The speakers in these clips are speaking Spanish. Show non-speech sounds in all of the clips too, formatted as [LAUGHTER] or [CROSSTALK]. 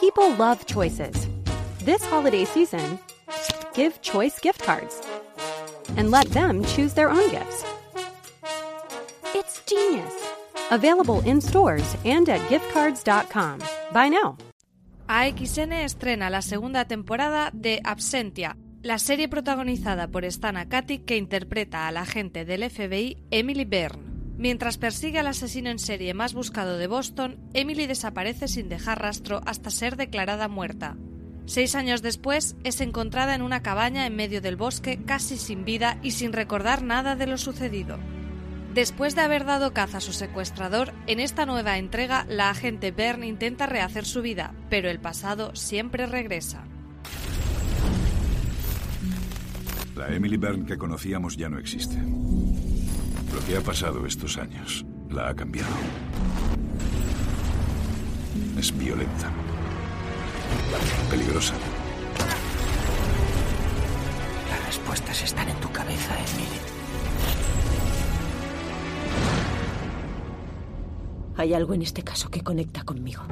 People love choices. This holiday season, give Choice gift cards and let them choose their own gifts. It's genius. Available in stores and at giftcards.com. Buy now. AXN estrena la segunda temporada de Absentia, la serie protagonizada por Stana Katic que interpreta a la agente del FBI Emily Byrne. Mientras persigue al asesino en serie más buscado de Boston, Emily desaparece sin dejar rastro hasta ser declarada muerta. Seis años después, es encontrada en una cabaña en medio del bosque, casi sin vida y sin recordar nada de lo sucedido. Después de haber dado caza a su secuestrador, en esta nueva entrega la agente Byrne intenta rehacer su vida, pero el pasado siempre regresa. La Emily Byrne que conocíamos ya no existe. Lo que ha pasado estos años la ha cambiado. Es violenta. Peligrosa. Las respuestas están en tu cabeza, Emily. Hay algo en este caso que conecta conmigo.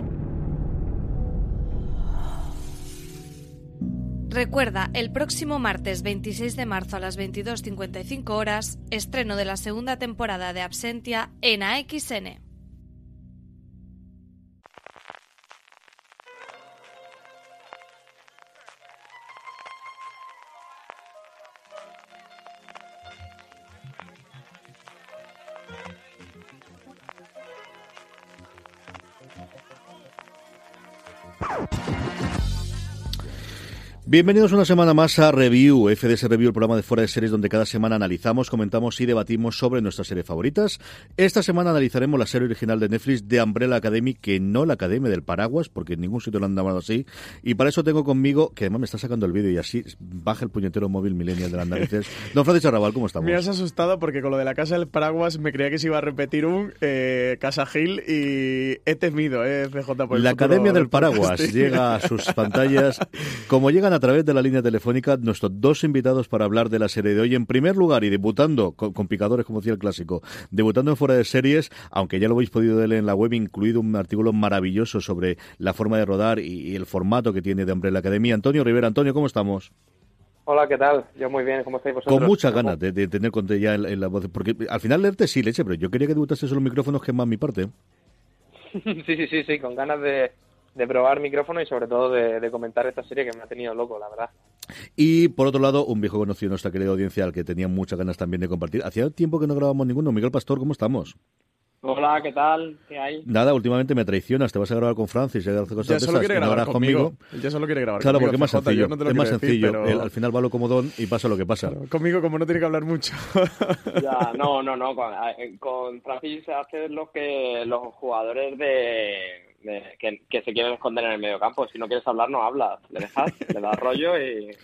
Recuerda, el próximo martes 26 de marzo a las 22.55 horas, estreno de la segunda temporada de Absentia en AXN. Bienvenidos una semana más a Review, FDS Review, el programa de fuera de series donde cada semana analizamos, comentamos y debatimos sobre nuestras series favoritas. Esta semana analizaremos la serie original de Netflix de Umbrella Academy, que no la Academia del Paraguas, porque en ningún sitio lo han llamado así. Y para eso tengo conmigo, que además me está sacando el vídeo y así baja el puñetero móvil millennial de las narices. Don Francisco Arrabal, ¿cómo estamos? Me has asustado porque con lo de la Casa del Paraguas me creía que se iba a repetir un eh, Casa Gil y he temido, eh, CJ, por el La Academia del Paraguas [LAUGHS] llega a sus pantallas, como llegan a través de la línea telefónica nuestros dos invitados para hablar de la serie de hoy. En primer lugar, y debutando con, con picadores, como decía el clásico, debutando en fuera de series, aunque ya lo habéis podido leer en la web, incluido un artículo maravilloso sobre la forma de rodar y, y el formato que tiene de Umbrella Academia. Antonio Rivera, Antonio, ¿cómo estamos? Hola, ¿qué tal? Yo muy bien, ¿cómo estáis vosotros? Con muchas ganas de, de tener conte ya en, en la voz, porque al final leerte sí, leche, pero yo quería que debutases en los micrófonos, que es más mi parte. [LAUGHS] sí, sí, sí, sí, con ganas de, de probar micrófono y sobre todo de, de comentar esta serie que me ha tenido loco, la verdad. Y por otro lado, un viejo conocido nuestra querida audiencia al que tenía muchas ganas también de compartir. Hacía tiempo que no grabamos ninguno. Miguel Pastor, ¿cómo estamos? Hola, ¿qué tal? ¿Qué hay? Nada, últimamente me traicionas, te vas a grabar con Francis, cosas Ya solo quiere no grabar grabas conmigo. Ya solo quiere grabar Claro, conmigo, porque es más sencillo. no es más decir, sencillo. pero- al final va lo comodón y pasa lo que pasa. [LAUGHS] Conmigo, como no tiene que hablar mucho. [LAUGHS] Ya, no, no, no. Con, eh, con Francis hace lo que los jugadores de, de- que, que se quieren esconder en el medio campo. Si no quieres hablar, no hablas. Le dejas, le das rollo y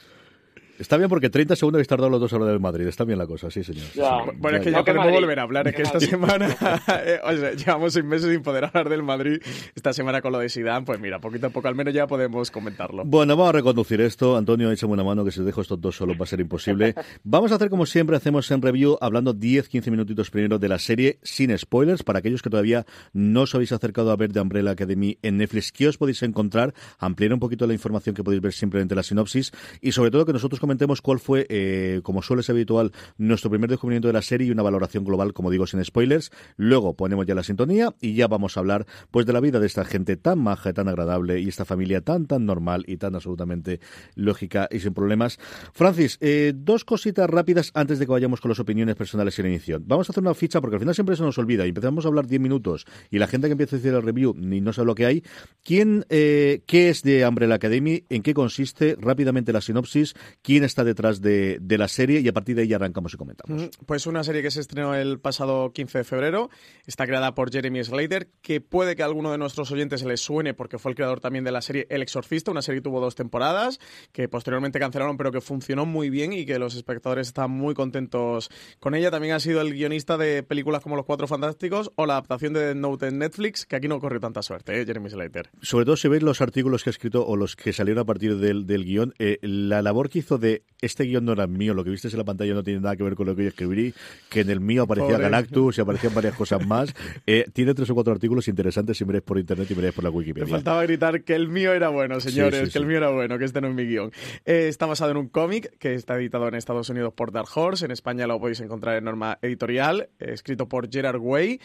Está bien porque 30 segundos habéis tardado los dos a del Madrid. Está bien la cosa, sí, señor. Ya. Sí. Bueno, es que Ya, ya ya. podemos Madrid. volver a hablar. Es que esta semana, [LAUGHS] eh, o sea, llevamos seis meses sin poder hablar del Madrid. Esta semana con lo de Zidane, pues mira, poquito a poco al menos ya podemos comentarlo. Bueno, vamos a reconducir esto. Antonio, échame una mano que si dejo estos dos solos va a ser imposible. [LAUGHS] Vamos a hacer como siempre hacemos en review, hablando 10-15 minutitos primero de la serie sin spoilers. Para aquellos que todavía no os habéis acercado a ver de Umbrella Academy en Netflix, ¿qué os podéis encontrar? Ampliar un poquito la información que podéis ver simplemente en la sinopsis y sobre todo que nosotros comentemos cuál fue, eh, como suele ser habitual, nuestro primer descubrimiento de la serie y una valoración global, como digo, sin spoilers. Luego ponemos ya la sintonía y ya vamos a hablar pues de la vida de esta gente tan maja tan agradable y esta familia tan tan normal y tan absolutamente lógica y sin problemas. Francis, eh, dos cositas rápidas antes de que vayamos con las opiniones personales en inicio. Vamos a hacer una ficha porque al final siempre se nos olvida y empezamos a hablar 10 minutos y la gente que empieza a decir el review ni no sabe lo que hay. ¿Quién, eh, qué es de Umbrella Academy? ¿En qué consiste? Rápidamente la sinopsis. ¿Quién está detrás de, de la serie? Y a partir de ahí arrancamos y comentamos. Mm, Pues una serie que se estrenó el pasado 15 de febrero, está creada por Jeremy Slater, que puede que a alguno de nuestros oyentes les suene porque fue el creador también de la serie El Exorcista, una serie que tuvo dos temporadas, que posteriormente cancelaron, pero que funcionó muy bien y que los espectadores están muy contentos con ella. También ha sido el guionista de películas como Los Cuatro Fantásticos o la adaptación de Death Note en Netflix, que aquí no corrió tanta suerte, ¿eh? Jeremy Slater. Sobre todo si veis los artículos que ha escrito o los que salieron a partir del, del guion, eh, la labor que hizo de este guion no era mío, lo que viste en la pantalla no tiene nada que ver con lo que yo escribí, que en el mío aparecía Galactus y aparecían varias [LAUGHS] cosas más. Eh, tiene tres o cuatro artículos interesantes si miráis por internet y miráis por la Wikipedia. Me faltaba gritar que el mío era bueno, señores, que el mío era bueno, que este no es mi guion. Eh, está basado en un cómic que está editado en Estados Unidos por Dark Horse, en España lo podéis encontrar en norma editorial, eh, escrito por Gerard Way,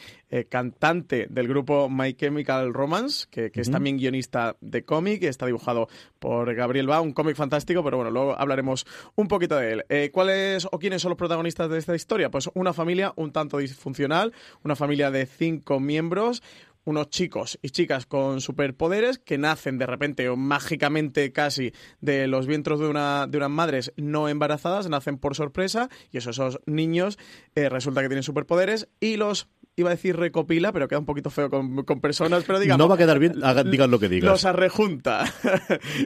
cantante del grupo My Chemical Romance, que, es también guionista de cómic, está dibujado por Gabriel Ba, un cómic fantástico, pero bueno, luego hablaremos un poquito de él. Eh, ¿Cuáles o quiénes son los protagonistas de esta historia? Pues una familia un tanto disfuncional, una familia de cinco miembros, unos chicos y chicas con superpoderes que nacen de repente o mágicamente casi de los vientres de, una, de unas madres no embarazadas, nacen por sorpresa y esos niños eh, resulta que tienen superpoderes y los iba a decir recopila, pero queda un poquito feo con, personas, pero digamos... No va a quedar bien, digan lo que digas. Los arrejunta. [LAUGHS]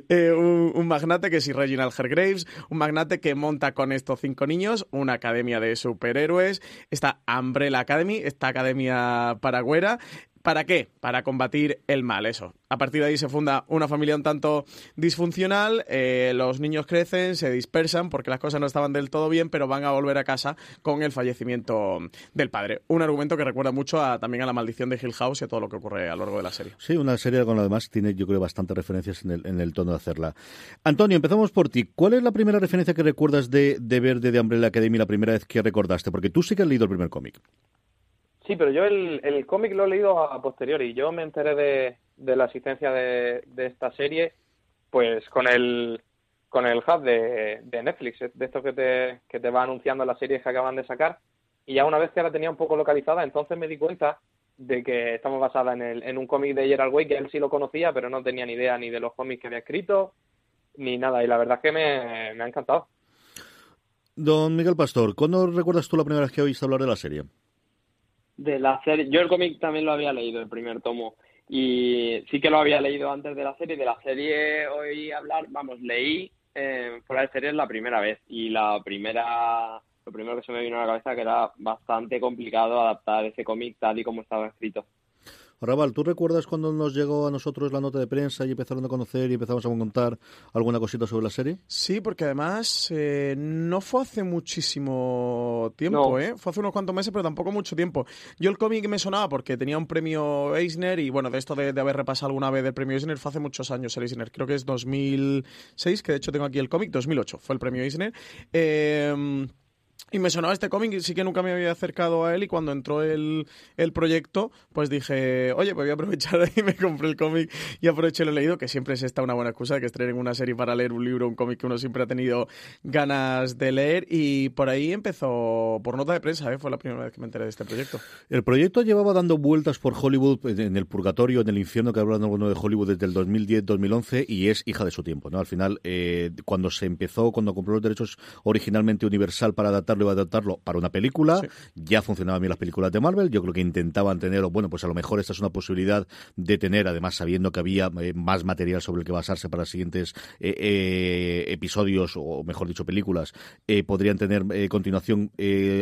Eh, un, magnate que es Reginald Hergraves, un magnate que monta con estos cinco niños una academia de superhéroes, esta Umbrella Academy, esta academia paragüera, ¿Para qué? Para combatir el mal, eso. A partir de ahí se funda una familia un tanto disfuncional, eh, los niños crecen, se dispersan porque las cosas no estaban del todo bien, pero van a volver a casa con el fallecimiento del padre. Un argumento que recuerda mucho a, también a la maldición de Hill House y a todo lo que ocurre a lo largo de la serie. Sí, una serie con lo demás tiene yo creo bastantes referencias en el, tono de hacerla. Antonio, empezamos por ti. ¿Cuál es la primera referencia que recuerdas de, de ver de Umbrella Academy la primera vez que recordaste? Porque tú sí que has leído el primer cómic. Sí, pero yo el, el cómic lo he leído a, posteriori. Yo me enteré de, de la existencia de, de, esta serie, pues con el con el hub de, de Netflix, de esto que te, que te va anunciando las series que acaban de sacar. Y ya una vez que la tenía un poco localizada, entonces me di cuenta de que estamos basada en, el, en un cómic de Gerald Way, que él sí lo conocía, pero no tenía ni idea ni de los cómics que había escrito, ni nada. Y la verdad es que me, me ha encantado. Don Miguel Pastor, ¿cuándo recuerdas tú la primera vez que oíste hablar de la serie? De la serie. Yo el cómic también lo había leído, el primer tomo. Y sí que lo había leído antes de la serie. De la serie oí hablar, vamos, leí eh, fuera de serie la primera vez. Y la primera, lo primero que se me vino a la cabeza que era bastante complicado adaptar ese cómic tal y como estaba escrito. Raval, ¿tú recuerdas cuando nos llegó a nosotros la nota de prensa y empezaron a conocer y empezamos a contar alguna cosita sobre la serie? Sí, porque además eh, no fue hace muchísimo tiempo, ¿eh? Fue hace unos cuantos meses, pero tampoco mucho tiempo. Yo el cómic me sonaba porque tenía un premio Eisner y bueno, de esto de, haber repasado alguna vez el premio Eisner fue hace muchos años el Eisner. Creo que es 2006, que de hecho tengo aquí el cómic, 2008 fue el premio Eisner. Eh, y me sonaba este cómic y sí que nunca me había acercado a él y cuando entró el, el proyecto, pues dije, oye, pues voy a aprovechar y [LAUGHS] me compré el cómic y aproveché lo leído, que siempre es esta una buena excusa de que estrenen una serie para leer un libro, un cómic que uno siempre ha tenido ganas de leer y por ahí empezó, por nota de prensa, ¿eh? fue la primera vez que me enteré de este proyecto. El proyecto llevaba dando vueltas por Hollywood, en el purgatorio, en el infierno que hablan de Hollywood desde el 2010-2011 y es hija de su tiempo, ¿no? Al final, eh, cuando se empezó, cuando compró los derechos originalmente Universal para adaptar iba a adaptarlo para una película. Ya funcionaban bien las películas de Marvel. Yo creo que intentaban tener, bueno, pues a lo mejor esta es una posibilidad de tener, además sabiendo que había eh, más material sobre el que basarse para siguientes eh, eh, episodios, o mejor dicho, películas, podrían tener continuación.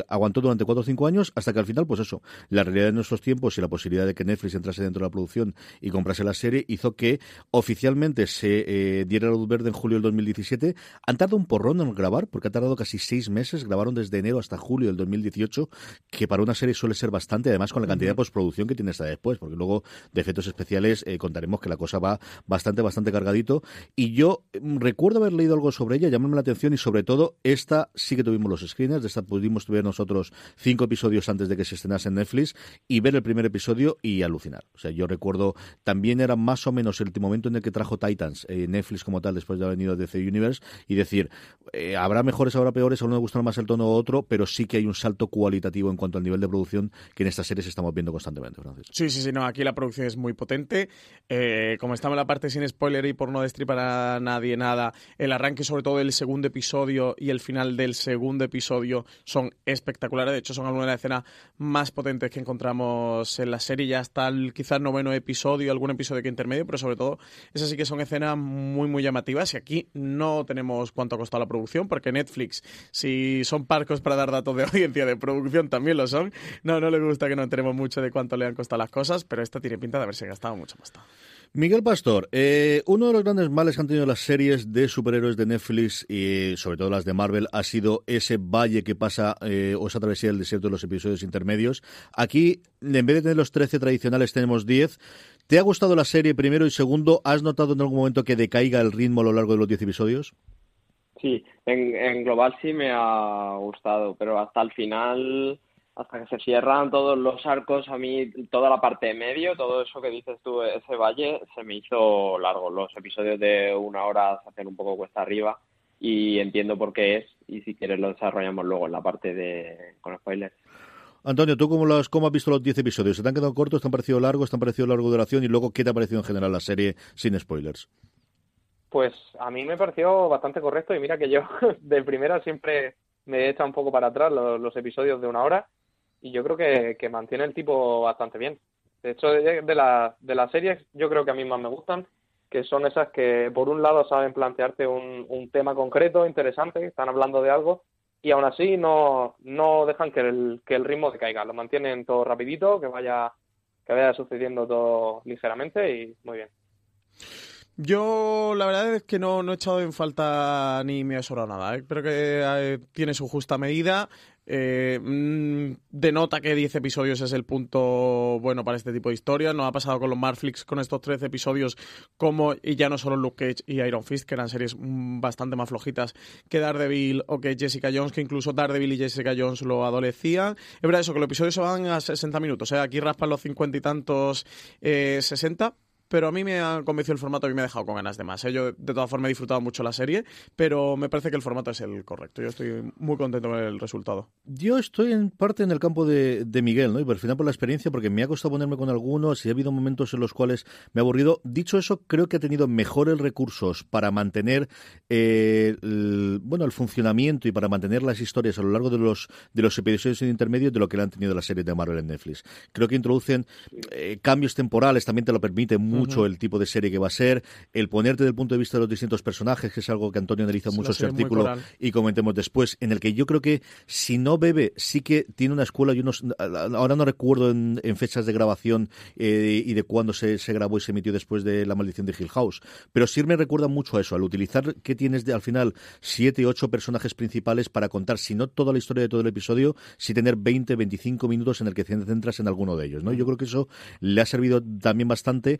aguantó durante cuatro o cinco años hasta que al final, pues eso, la realidad de nuestros tiempos y la posibilidad de que Netflix entrase dentro de la producción y comprase la serie hizo que oficialmente se diera la luz verde en julio del 2017. Han tardado un porrón en grabar, porque ha tardado casi seis meses. Grabaron desde enero hasta julio del 2018, que para una serie suele ser bastante, además con la cantidad de postproducción que tiene hasta después, porque luego de efectos especiales eh, contaremos que la cosa va bastante, bastante cargadito. Y yo mm, recuerdo haber leído algo sobre ella, llamarme la atención y sobre todo esta sí que tuvimos los screeners, de esta pudimos ver nosotros cinco episodios antes de que se estrenase en Netflix y ver el primer episodio y alucinar. O sea, yo recuerdo, también era más o menos el momento en el que trajo Titans, eh, Netflix como tal, después de haber venido de The Universe, y decir, eh, habrá mejores, habrá peores, a uno le gustará más el tono otro, pero sí que hay un salto cualitativo en cuanto al nivel de producción que en estas series estamos viendo constantemente, Francis. Sí, sí, sí, no, aquí la producción es muy potente. Eh, como estamos en la parte sin spoiler y por no destripar a nadie nada, el arranque sobre todo del segundo episodio y el final del segundo episodio son espectaculares. De hecho, son algunas de las escenas más potentes que encontramos en la serie. Ya hasta el quizás noveno episodio, algún episodio que intermedio, pero sobre todo esas sí que son escenas muy, muy llamativas. Y aquí no tenemos cuánto ha costado la producción, porque Netflix, si son parte para dar datos de [LAUGHS] audiencia de producción también lo son. No, no le gusta que no tenemos mucho de cuánto le han costado las cosas, pero esta tiene pinta de haberse gastado mucho más. Miguel Pastor, eh, uno de los grandes males que han tenido las series de superhéroes de Netflix y sobre todo las de Marvel ha sido ese valle que pasa eh, o esa travesía del desierto de los episodios intermedios. Aquí, en vez de tener los 13 tradicionales, tenemos 10. ¿Te ha gustado la serie primero y segundo? ¿Has notado en algún momento que decaiga el ritmo a lo largo de los 10 episodios? Sí, en, en global sí me ha gustado, pero hasta el final hasta que se cierran todos los arcos, a mí toda la parte de medio, todo eso que dices tú, ese valle, se me hizo largo. Los episodios de una hora se hacen un poco cuesta arriba y entiendo por qué es y si quieres lo desarrollamos luego en la parte de con spoilers. Antonio, ¿tú cómo, los, cómo has visto los 10 episodios? ¿Se te han quedado cortos? ¿Te han parecido largos? ¿Te han parecido largo duración? Y luego, ¿qué te ha parecido en general la serie sin spoilers? Pues a mí me pareció bastante correcto y mira que yo [LAUGHS] de primera siempre me he echado un poco para atrás los episodios de una hora y yo creo que, que mantiene el tipo bastante bien. De hecho, de, de, la, de las series, yo creo que a mí más me gustan, que son esas que por un lado saben plantearte un, un tema concreto, interesante, están hablando de algo, y aún así no, no dejan que el, que el ritmo lo mantienen todo rapidito, que vaya, que vaya sucediendo todo ligeramente y muy bien. Yo la verdad es que no, no he echado en falta ni me ha sobrado nada. ¿eh? Creo que eh, tiene su justa medida. Eh, mm, denota que 10 episodios es el punto bueno para este tipo de historias. No ha pasado con los Marflix con estos 13 episodios como, y ya no solo Luke Cage y Iron Fist, que eran series mm, bastante más flojitas que Daredevil o que Jessica Jones, que incluso Daredevil y Jessica Jones lo adolecían. Es verdad eso, que los episodios se van a 60 minutos. ¿eh? Aquí raspan los 50 y tantos eh, 60, pero a mí me ha convencido el formato y me ha dejado con ganas de más. ¿eh? Yo, de todas formas, he disfrutado mucho la serie, pero me parece que el formato es el correcto. Yo estoy muy contento con el resultado. Yo estoy en parte en el campo de, de Miguel, ¿no? Y por final por la experiencia, porque me ha costado ponerme con algunos y ha habido momentos en los cuales me ha aburrido. Dicho eso, creo que ha tenido mejores recursos para mantener eh, el, bueno, el funcionamiento y para mantener las historias a lo largo de los, de los episodios intermedios de lo que le han tenido las series de Marvel en Netflix. Creo que introducen eh, cambios temporales, también te lo permite mucho uh -huh. el tipo de serie que va a ser, el ponerte del punto de vista de los distintos personajes, que es algo que Antonio analiza mucho ese artículo y comentemos después, en el que yo creo que si no bebe, sí que tiene una escuela y unos, ahora no recuerdo en, en fechas de grabación eh, y de cuándo se, se, grabó y se emitió después de La maldición de Hill House, pero sí me recuerda mucho a eso, al utilizar que tienes de, al final siete, ocho personajes principales para contar, si no toda la historia de todo el episodio, si tener 20, 25 minutos en el que te centras en alguno de ellos, ¿no? Yo creo que eso le ha servido también bastante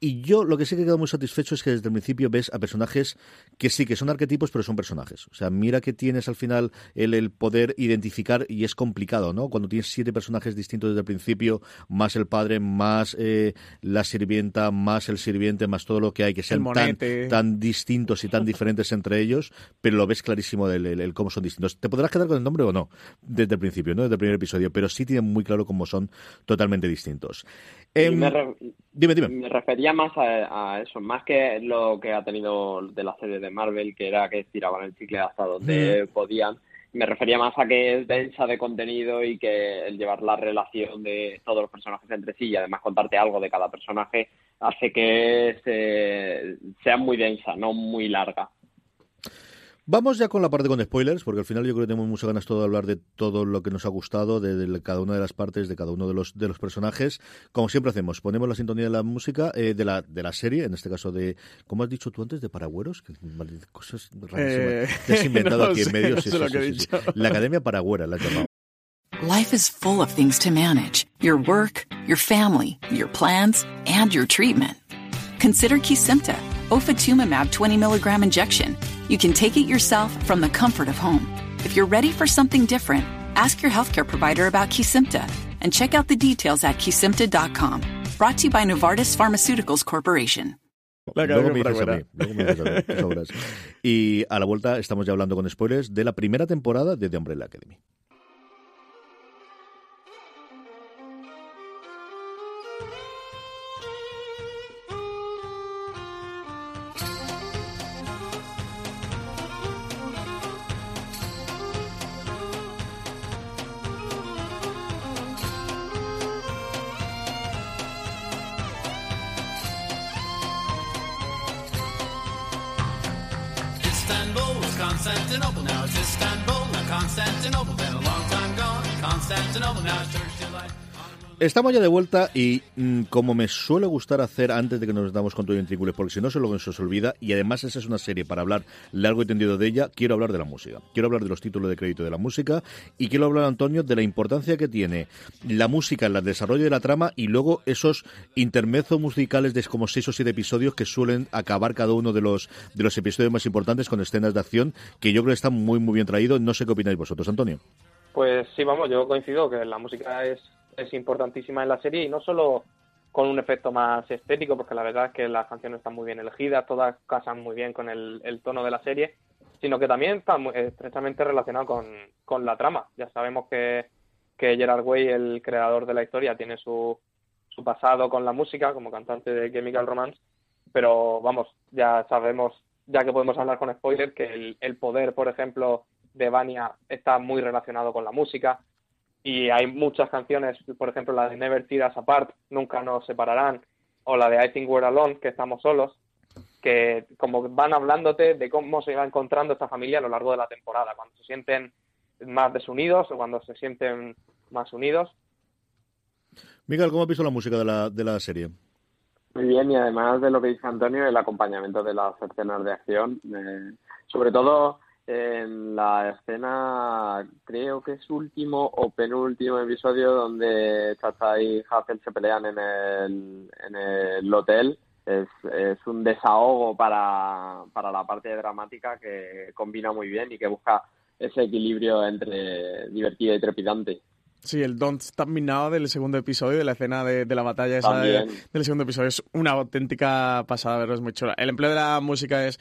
y yo lo que sí que he quedado muy satisfecho es que desde el principio ves a personajes que sí, que son arquetipos, pero son personajes. O sea, mira que tienes al final el, el poder identificar y es complicado, ¿no? Cuando tienes siete personajes distintos desde el principio, más el padre, más eh, la sirvienta, más el sirviente, más todo lo que hay, que sean tan, tan, distintos y tan [LAUGHS] diferentes entre ellos, pero lo ves clarísimo el, el, el, cómo son distintos. Te podrás quedar con el nombre o no, desde el principio, ¿no? Desde el primer episodio, pero sí tienen muy claro cómo son totalmente distintos. Eh, me, dime, dime. me refería más a, a, eso, más que lo que ha tenido de la serie de Marvel, que era que tiraban el chicle hasta donde mm. podían. Me refería más a que es densa de contenido y que el llevar la relación de todos los personajes entre sí y además contarte algo de cada personaje hace que se, sea muy densa, no muy larga. Vamos ya con la parte con spoilers, porque al final yo creo que tenemos muchas ganas todo de hablar de todo lo que nos ha gustado, de, de, cada una de las partes, de cada uno de los de los personajes. Como siempre hacemos, ponemos la sintonía de la música, eh, de la de la serie, en este caso de, ¿cómo has dicho tú antes? De Paragüeros, que cosas rarísimas. Eh, Te has inventado [LAUGHS] no aquí sé, en medio. No sí, sí, sí, la Academia Paragüera la has llamado. Life is full of things to manage. Your work, your family, your plans, and your treatment. Consider Kesimpta, ofatumumab 20 milligram injection. You can take it yourself from the comfort of home. If you're ready for something different, ask your healthcare provider about Kesimpta and check out the details at kesimpta.com. Brought to you by Novartis Pharmaceuticals Corporation. Luego me dices a mí, luego me dices a mí, Y a la vuelta estamos ya hablando con spoilers de la primera temporada de The Umbrella Academy. Istanbul, now Constantinople, been a long time gone. Constantinople, now delight. Estamos ya de vuelta y mm, como me suele gustar hacer antes de que nos damos con todo ventrículos, porque si no se lo se os olvida, y además esa es una serie para hablar largo y tendido de ella, quiero hablar de la música. Quiero hablar de los títulos de crédito de la música y quiero hablar, Antonio, de la importancia que tiene la música en el desarrollo de la trama y luego esos intermezos musicales de como seis o siete episodios que suelen acabar cada uno de los, de los episodios más importantes con escenas de acción que yo creo que están muy, muy bien traídos. No sé qué opináis vosotros, Antonio. Pues sí, vamos, yo coincido que la música es es importantísima en la serie y no solo con un efecto más estético, porque la verdad es que las canciones están muy bien elegidas, todas casan muy bien con el, tono de la serie, sino que también está muy, estrechamente relacionado con, con, la trama. Ya sabemos que, que Gerard Way, el creador de la historia, tiene su, su pasado con la música como cantante de Chemical Romance, pero vamos, ya sabemos, ya que podemos hablar con spoiler, que el, el poder, por ejemplo, de Vania está muy relacionado con la música, y hay muchas canciones, por ejemplo la de Never Tear Us Apart, Nunca nos separarán, o la de I Think We're Alone, que estamos solos, que como van hablándote de cómo se va encontrando esta familia a lo largo de la temporada, cuando se sienten más desunidos o cuando se sienten más unidos. Miguel, ¿cómo has visto la música de la, de la serie? Muy bien, y además de lo que dice Antonio, el acompañamiento de las escenas de acción, eh, sobre todo en la escena, creo que es último o penúltimo episodio donde Chacha y Hazel se pelean en el, en el hotel. Es, es un desahogo para, para la parte dramática que combina muy bien y que busca ese equilibrio entre divertido y trepidante. Sí, el Don't Stop Me Now del segundo episodio, de la escena de, la batalla esa del segundo episodio, es una auténtica pasada, verlo, es muy chula. El empleo de la música es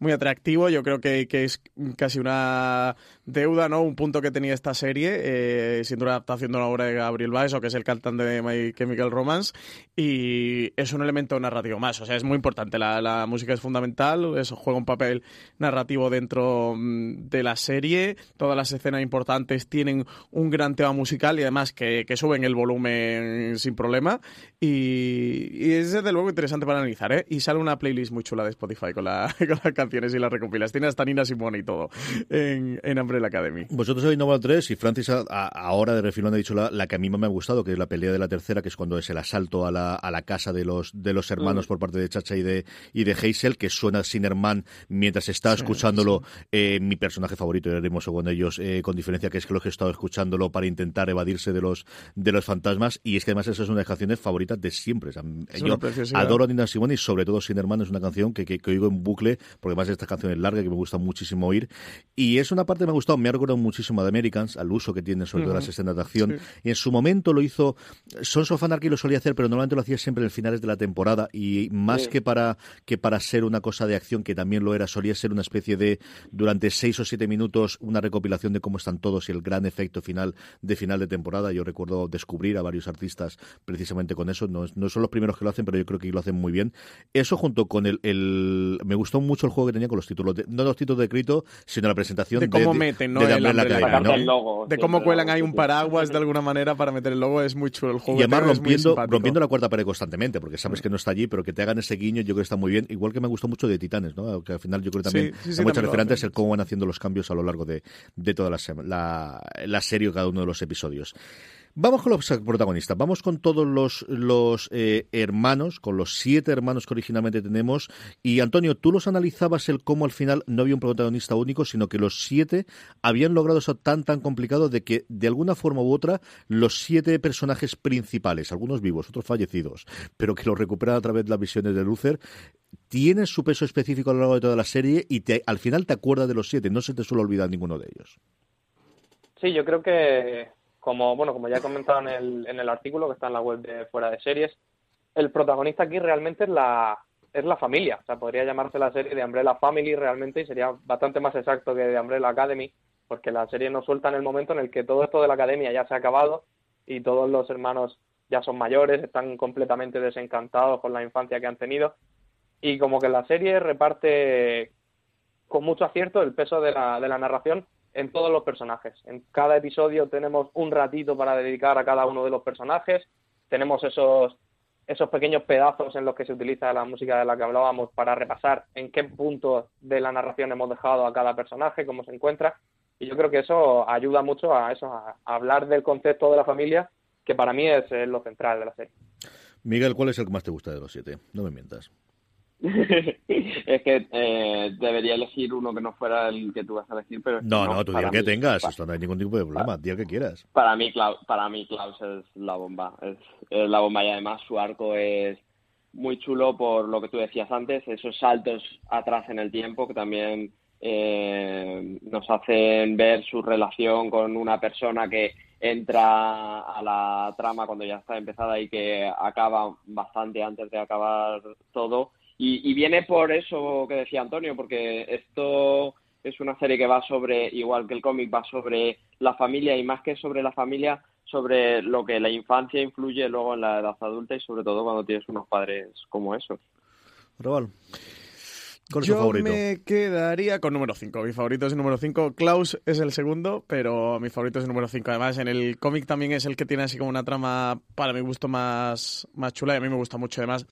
muy atractivo. Yo creo que, que es casi una deuda, ¿no? Un punto que tenía esta serie, eh, siendo una adaptación de una obra de Gabriel o que es el cantante de My Chemical Romance, y es un elemento narrativo más. O sea, es muy importante. La, la música es fundamental, eso juega un papel narrativo dentro mm, de la serie. Todas las escenas importantes tienen un gran tema musical y además que, que suben el volumen sin problema. Y, es desde luego interesante para analizar, ¿eh? Y sale una playlist muy chula de Spotify con, la, [LAUGHS] con las canciones y las recopilas. Tiene hasta Nina Simone y todo en, en Umbrella Academy. Vosotros habéis nombrado tres y Francis ahora de refilón ha dicho la, que a mí me ha gustado, que es la pelea de la tercera, que es cuando es el asalto a la, a la casa de los, de los hermanos mm. por parte de Chacha y de, y de Hazel, que suena Sinnerman mientras está escuchándolo. Eh, mi personaje favorito, ya haremos con ellos, eh, con diferencia que es que lo he estado escuchándolo para intentar evadirse de los, de los fantasmas. Y es que además esa es una de las canciones favoritas de siempre. yo adoro a Nina Simone y sobre todo Sinnerman es una canción que, que, oigo en bucle, porque además esta canción es larga que me gusta muchísimo oír. Y es una parte que me gustado, me ha recordado muchísimo de Americans, al uso que tiene sobre todo las escenas de acción. Y en su momento lo hizo, Sons of Anarchy lo solía hacer, pero normalmente lo hacía siempre en el finales de la temporada. Y más que, para, que para ser una cosa de acción, que también lo era, solía ser una especie de, durante seis o siete minutos, una recopilación de cómo están todos y el gran efecto final de final de temporada. Yo recuerdo descubrir a varios artistas precisamente con eso. No, no son los primeros que lo hacen, pero yo creo que lo hacen muy bien. Eso junto con el, el me gustó mucho el juego que tenía con los títulos, no los títulos de escrito, sino la presentación de cómo meten, ¿no? de cómo cuelan ahí un paraguas de alguna manera para meter el logo, es muy chulo el juego. Y además rompiendo, rompiendo la cuarta pared constantemente, porque sabes que no está allí, pero que te hagan ese guiño, yo creo que está muy bien. Igual que me gustó mucho de Titanes, ¿no? Que al final yo creo que también hay muchas referentes el cómo van haciendo los cambios a lo largo de, de toda la, la, la serie, cada uno de los episodios. Vamos con los protagonistas, vamos con todos los, eh, hermanos, con los siete hermanos que originalmente tenemos. Y Antonio, tú los analizabas el cómo al final no había un protagonista único, sino que los siete habían logrado eso tan, tan complicado de que de alguna forma u otra los siete personajes principales, algunos vivos, otros fallecidos, pero que los recuperan a través de las visiones de Luther, tienen su peso específico a lo largo de toda la serie y al final te acuerdas de los siete, no se te suele olvidar ninguno de ellos. Sí, yo creo que como, bueno, como ya he comentado en el, en el artículo que está en la web de Fuera de Series, el protagonista aquí realmente es la, es la familia. O sea, podría llamarse la serie de Umbrella Family realmente y sería bastante más exacto que de Umbrella Academy, porque la serie nos suelta en el momento en el que todo esto de la academia ya se ha acabado y todos los hermanos ya son mayores, están completamente desencantados con la infancia que han tenido. Y como que la serie reparte con mucho acierto el peso de la, de la narración en todos los personajes. En cada episodio tenemos un ratito para dedicar a cada uno de los personajes. Tenemos esos esos pequeños pedazos en los que se utiliza la música de la que hablábamos para repasar en qué punto de la narración hemos dejado a cada personaje, cómo se encuentra. Y yo creo que eso ayuda mucho a eso, a, hablar del concepto de la familia, que para mí es, lo central de la serie. Miguel, ¿cuál es el que más te gusta de los siete? No me mientas. [LAUGHS] es que eh, debería elegir uno que no fuera el que tú vas a elegir, pero no, no, no, tú que tengas, esto no hay ningún tipo de problema, di el que quieras. Para mí, Klaus, para mí Klaus es la bomba, es, la bomba y además su arco es muy chulo por lo que tú decías antes, esos saltos atrás en el tiempo que también eh, nos hacen ver su relación con una persona que entra a la trama cuando ya está empezada y que acaba bastante antes de acabar todo y, viene por eso que decía Antonio, porque esto es una serie que va sobre, igual que el cómic, va sobre la familia y más que sobre la familia, sobre lo que la infancia influye luego en la edad adulta y sobre todo cuando tienes unos padres como esos. Yo me quedaría con número 5. Mi favorito es el número 5. Klaus es el segundo, pero mi favorito es el número 5. Además, en el cómic también es el que tiene así como una trama, para mi gusto, más, más chula y a mí me gusta mucho. Además,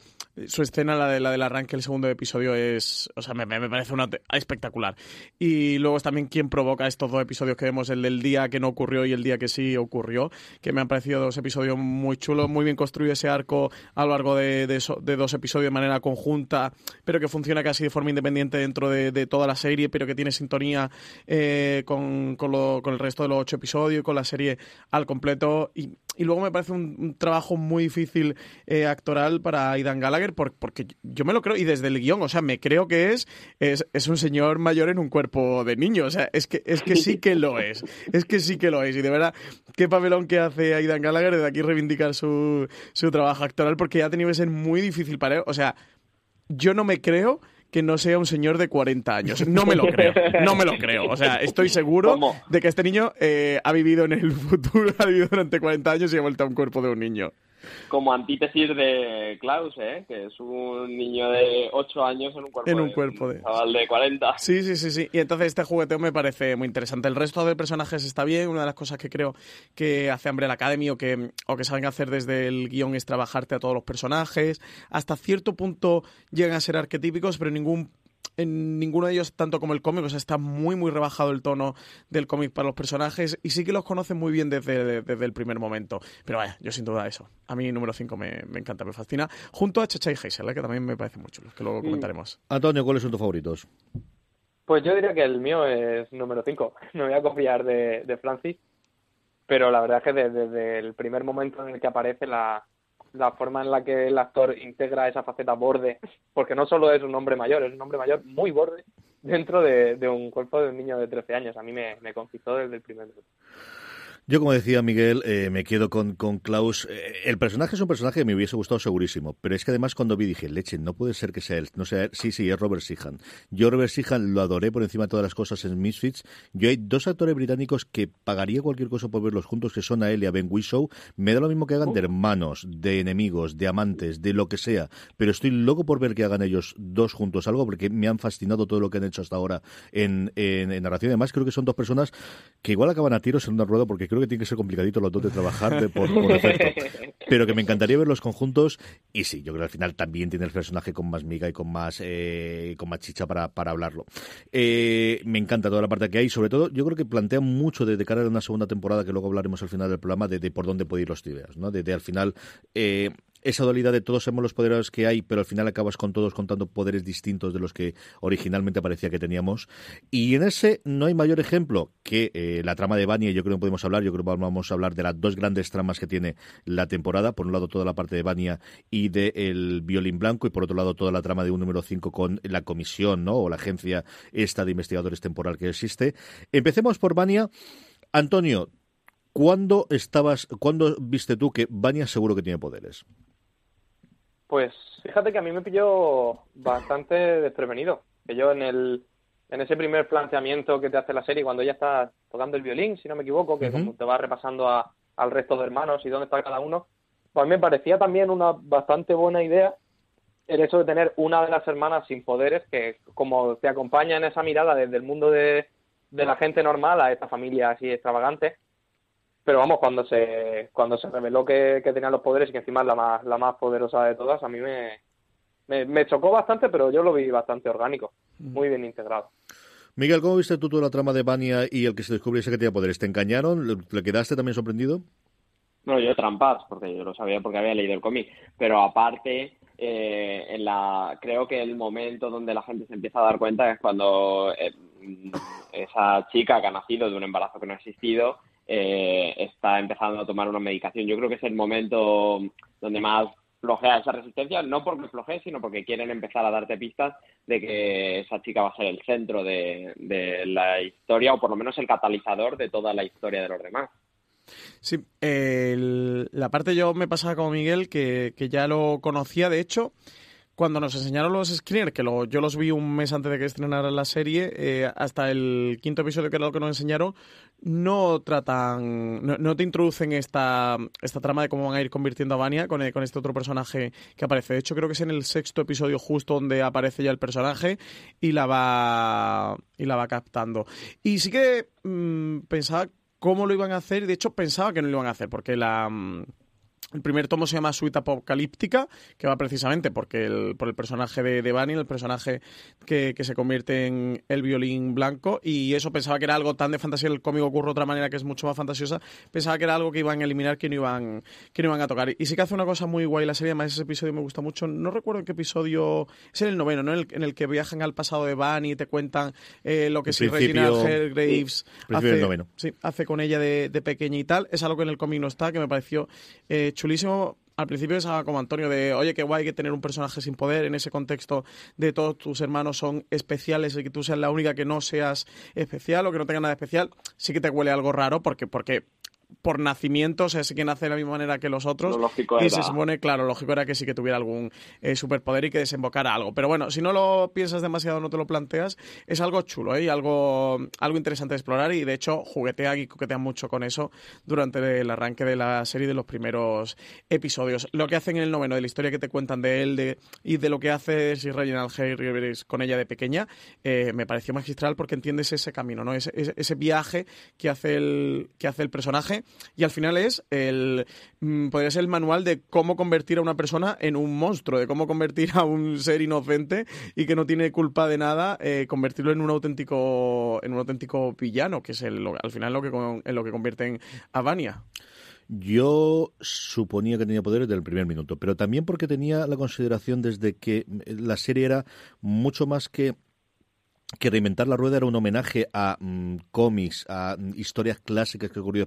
su escena, la, de, la del arranque del segundo episodio, es. O sea, me, me parece una, espectacular. Y luego es también quien provoca estos dos episodios que vemos, el del día que no ocurrió y el día que sí ocurrió, que me han parecido dos episodios muy chulos, muy bien construido ese arco a lo largo de, de dos episodios de manera conjunta, pero que funciona casi de forma independiente dentro de, toda la serie, pero que tiene sintonía eh, con, con, el resto de los ocho episodios, con la serie al completo. Luego me parece un, trabajo muy difícil eh, actoral para Aidan Gallagher, porque yo me lo creo, y desde el guion, o sea, me creo que es, es, es, un señor mayor en un cuerpo de niño. O sea, es que, es que sí que lo es. Es que sí que lo es. Y de verdad, qué papelón que hace Aidan Gallagher desde aquí reivindicar su, su trabajo actoral, porque ya ha tenido que ser muy difícil para él. O sea, yo no me creo que no sea un señor de 40 años. No me lo creo, no me lo creo. O sea, estoy seguro de que este niño eh, ha vivido en el futuro, [LAUGHS] ha vivido durante 40 años y ha vuelto a un cuerpo de un niño como antítesis de Klaus, ¿eh? que es un niño de 8 años en un cuerpo, en un cuerpo de, chaval de 40. Sí, sí, sí, sí. Y entonces este jugueteo me parece muy interesante. El resto de personajes está bien. Una de las cosas que creo que hace Umbrella Academy o que, o que saben hacer desde el guion es trabajarte a todos los personajes. Hasta cierto punto llegan a ser arquetípicos, pero en ningún en ninguno de ellos tanto como el cómic, o sea, está muy, muy rebajado el tono del cómic para los personajes y sí que los conocen muy bien desde, el primer momento. Pero vaya, yo sin duda eso. A mí número 5 me, encanta, me fascina. Junto a Chacha y Heisel, ¿eh? que también me parece mucho, los que luego comentaremos. Antonio, ¿cuáles son tus favoritos? Pues yo diría que el mío es número 5. Me [LAUGHS] voy a copiar de, de Francis, pero la verdad es que desde el primer momento en el que aparece la, la forma en la que el actor integra esa faceta borde, porque no solo es un hombre mayor, es un hombre mayor muy borde dentro de, un cuerpo de un niño de 13 años. A mí me, me conquistó desde el primer. Yo, como decía Miguel, eh, me quedo con, con Klaus. Eh, el personaje es un personaje que me hubiese gustado segurísimo, pero es que además cuando vi dije, leche, no puede ser que sea él. No sea Sí, sí, es Robert Sihan. Yo Robert Sihan lo adoré por encima de todas las cosas en Misfits. Yo hay dos actores británicos que pagaría cualquier cosa por verlos juntos, que son a él y a Ben Whishaw. Me da lo mismo que hagan de hermanos, de enemigos, de amantes, de lo que sea, pero estoy loco por ver que hagan ellos dos juntos algo, porque me han fascinado todo lo que han hecho hasta ahora en, en, narración. Además, creo que son dos personas que igual acaban a tiros en una rueda, porque creo que tiene que ser complicadito los dos de trabajar de, por, efecto. [LAUGHS] Pero que me encantaría ver los conjuntos. Y sí, yo creo que al final también tiene el personaje con más miga y con más, eh, con más chicha para, para hablarlo. Eh, me encanta toda la parte que hay. Sobre todo, yo creo que plantea mucho de, cara a una segunda temporada, que luego hablaremos al final del programa, de, por dónde puede ir los ideas. ¿no? De, al final. Eh, esa dualidad de todos sabemos los poderes que hay, pero al final acabas con todos contando poderes distintos de los que originalmente parecía que teníamos. Y en ese no hay mayor ejemplo que eh, la trama de Vania, yo creo que podemos hablar, yo creo que vamos a hablar de las dos grandes tramas que tiene la temporada, por un lado toda la parte de Vania y del el violín blanco, y por otro lado toda la trama de un número 5 con la comisión, ¿no? o la agencia esta de investigadores temporal que existe. Empecemos por Vania. Antonio, ¿cuándo estabas, cuándo viste tú que Vania seguro que tiene poderes? Pues fíjate que a mí me pilló bastante desprevenido. Que yo en el en ese primer planteamiento que te hace la serie, cuando ella está tocando el violín, si no me equivoco, que como te va repasando a, al resto de hermanos y dónde está cada uno, pues a mí me parecía también una bastante buena idea el hecho de tener una de las hermanas sin poderes que como te acompaña en esa mirada desde el mundo de, de la gente normal a esta familia así extravagante, pero vamos, cuando se cuando se reveló que, que tenía los poderes y que encima es la más, la más poderosa de todas, a mí me, me, me chocó bastante, pero yo lo vi bastante orgánico, muy bien integrado. Miguel, ¿cómo viste tú toda la trama de Vania y el que se descubriese que tenía poderes? ¿Te engañaron? ¿Le, le quedaste también sorprendido? No, yo trampas, porque yo lo sabía porque había leído el cómic. Pero aparte, eh, en la, creo que el momento donde la gente se empieza a dar cuenta es cuando eh, esa chica que ha nacido de un embarazo que no ha existido eh, está empezando a tomar una medicación. Yo creo que es el momento donde más flojea esa resistencia, no porque flojee, sino porque quieren empezar a darte pistas de que esa chica va a ser el centro de, la historia, o por lo menos el catalizador de toda la historia de los demás. Sí, la parte yo me pasaba como Miguel, que, que ya lo conocía, de hecho, cuando nos enseñaron los screeners, que lo- yo los vi un mes antes de que estrenara la serie, eh, hasta el quinto episodio que era lo que nos enseñaron, no tratan, no, te introducen esta, esta trama de cómo van a ir convirtiendo a Vania con, eh, con este otro personaje que aparece. De hecho, creo que es en el sexto episodio justo donde aparece ya el personaje y la va, y la va captando. Y sí que mm, pensaba cómo lo iban a hacer, de hecho pensaba que no lo iban a hacer, porque la... mm, el primer tomo se llama Suite Apocalíptica, que va precisamente porque el, por el personaje de, de Bunny, el personaje que, que se convierte en el violín blanco, y eso pensaba que era algo tan de fantasía, el cómic ocurre de otra manera que es mucho más fantasiosa, pensaba que era algo que iban a eliminar, que no iban, que no iban a tocar. Y sí que hace una cosa muy guay la serie, además ese episodio me gusta mucho, no recuerdo en qué episodio, es en el noveno, ¿no? En el, en el que viajan al pasado de Bunny y te cuentan eh, lo que El si principio- Regina Graves noveno. Sí, hace con ella de, de pequeña y tal. Es algo que en el cómic no está, que me pareció eh, chulísimo. Al principio pensaba como Antonio de, oye, qué guay que tener un personaje sin poder en ese contexto de todos tus hermanos son especiales y que tú seas la única que no seas especial o que no tenga nada especial. Sí que te huele algo raro porque, porque por nacimiento, o sea, sí que nace de la misma manera que los otros. Lo lógico y era- se supone, claro, lógico era que sí que tuviera algún eh, superpoder y que desembocara algo. Pero bueno, si no lo piensas demasiado, no te lo planteas, es algo chulo ¿eh? y algo, algo interesante de explorar. Y de hecho, juguetea y coquetea mucho con eso durante el arranque de la serie de los primeros episodios. Lo que hacen en el noveno, de la historia que te cuentan de él de, y de lo que hace Sir Reginald Harris con ella de pequeña, eh, me pareció magistral porque entiendes ese camino, ¿no? ese, ese, ese viaje que hace, el, que hace el personaje y al final es el mm, podría ser el manual de cómo convertir a una persona en un monstruo, de cómo convertir a un ser inocente y que no tiene culpa de nada, eh, convertirlo en un auténtico en un auténtico villano, que es el, al final lo que en lo que convierten a Vania. Yo suponía que tenía poderes desde el primer minuto, pero también porque tenía la consideración desde que la serie era mucho más que que reinventar la rueda era un homenaje a mm, cómics, a mm, historias clásicas que ocurrió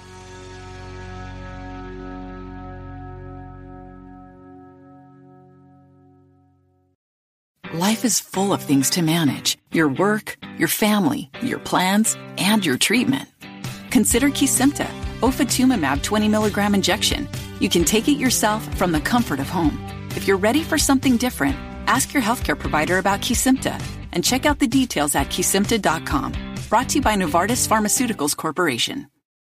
Life is full of things to manage your work, your family, your plans, and your treatment. Consider Kesimpta, ofatumumab 20 milligram injection. You can take it yourself from the comfort of home. If you're ready for something different, ask your healthcare provider about Kesimpta and check out the details at kesimpta.com. Brought to you by Novartis Pharmaceuticals Corporation.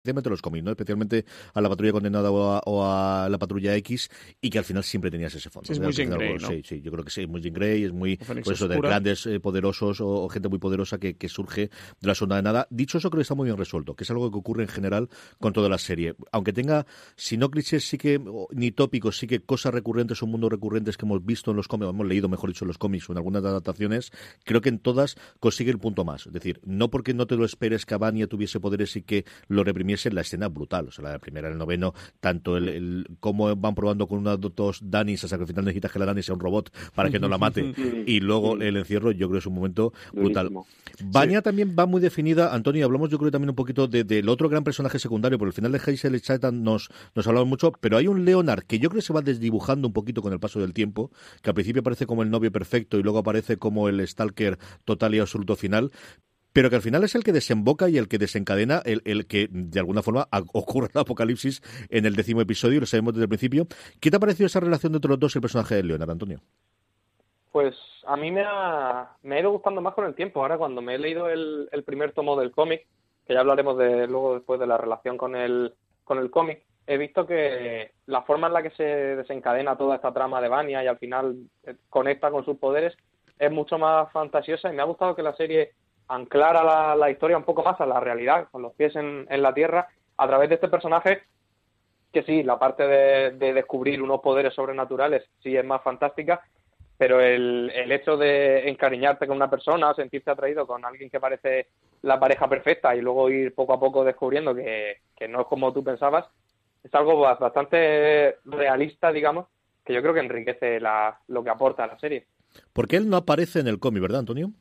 Especialmente los cómics, ¿no? Especialmente a la patrulla condenada o a, o a la patrulla X y que al final siempre tenías ese fondo. Sí, es muy Jean Grey, ¿no? Sí, sí, yo creo que sí, es muy Jean Grey, es muy Fénix pues eso, de grandes eh, poderosos o, o gente muy poderosa que, que surge de la sonda de nada. Dicho eso, creo que está muy bien resuelto, que es algo que ocurre en general con toda la serie. Aunque tenga, si no clichés, sí que, o, ni tópicos, sí que cosas recurrentes o mundos recurrentes que hemos visto en los cómics, hemos leído, mejor dicho, en los cómics o en algunas adaptaciones, creo que en todas consigue el punto más. Es decir, no porque no te lo esperes que Vania tuviese poderes y que lo reprimiese es en la escena brutal. O sea, la primera, el noveno, tanto el, el cómo van probando con unos dos Danis hasta que al final necesitas que la Dani sea un robot para que no la mate. [LAUGHS] y luego el encierro, yo creo que es un momento brutal. Vania también va muy definida. Antonio, hablamos yo creo también un poquito de- del otro gran personaje secundario, por el final de Hazel y Chatan nos, nos hablamos mucho, pero hay un Leonard que yo creo que se va desdibujando un poquito con el paso del tiempo, que al principio aparece como el novio perfecto y luego aparece como el stalker total y absoluto final, pero que al final es el que desemboca y el que desencadena el, el que de alguna forma ocurre el apocalipsis en el décimo episodio, lo sabemos desde el principio. ¿Qué te ha parecido esa relación entre los dos y el personaje de Leonard, Antonio? Pues a mí me ha, me ha ido gustando más con el tiempo. Ahora cuando me he leído el, el primer tomo del cómic, que ya hablaremos de luego después de la relación con el, con el cómic, he visto que la forma en la que se desencadena toda esta trama de Vania y al final eh, conecta con sus poderes es mucho más fantasiosa y me ha gustado que la serie anclara la, la historia un poco más a la realidad, con los pies en, la tierra, a través de este personaje que sí, la parte de, de descubrir unos poderes sobrenaturales sí es más fantástica, pero el, hecho de encariñarte con una persona, sentirte atraído con alguien que parece la pareja perfecta y luego ir poco a poco descubriendo que, no es como tú pensabas, es algo ba- bastante realista, digamos, que yo creo que enriquece lo que aporta la serie. Porque él no aparece en el cómic, ¿verdad, Antonio?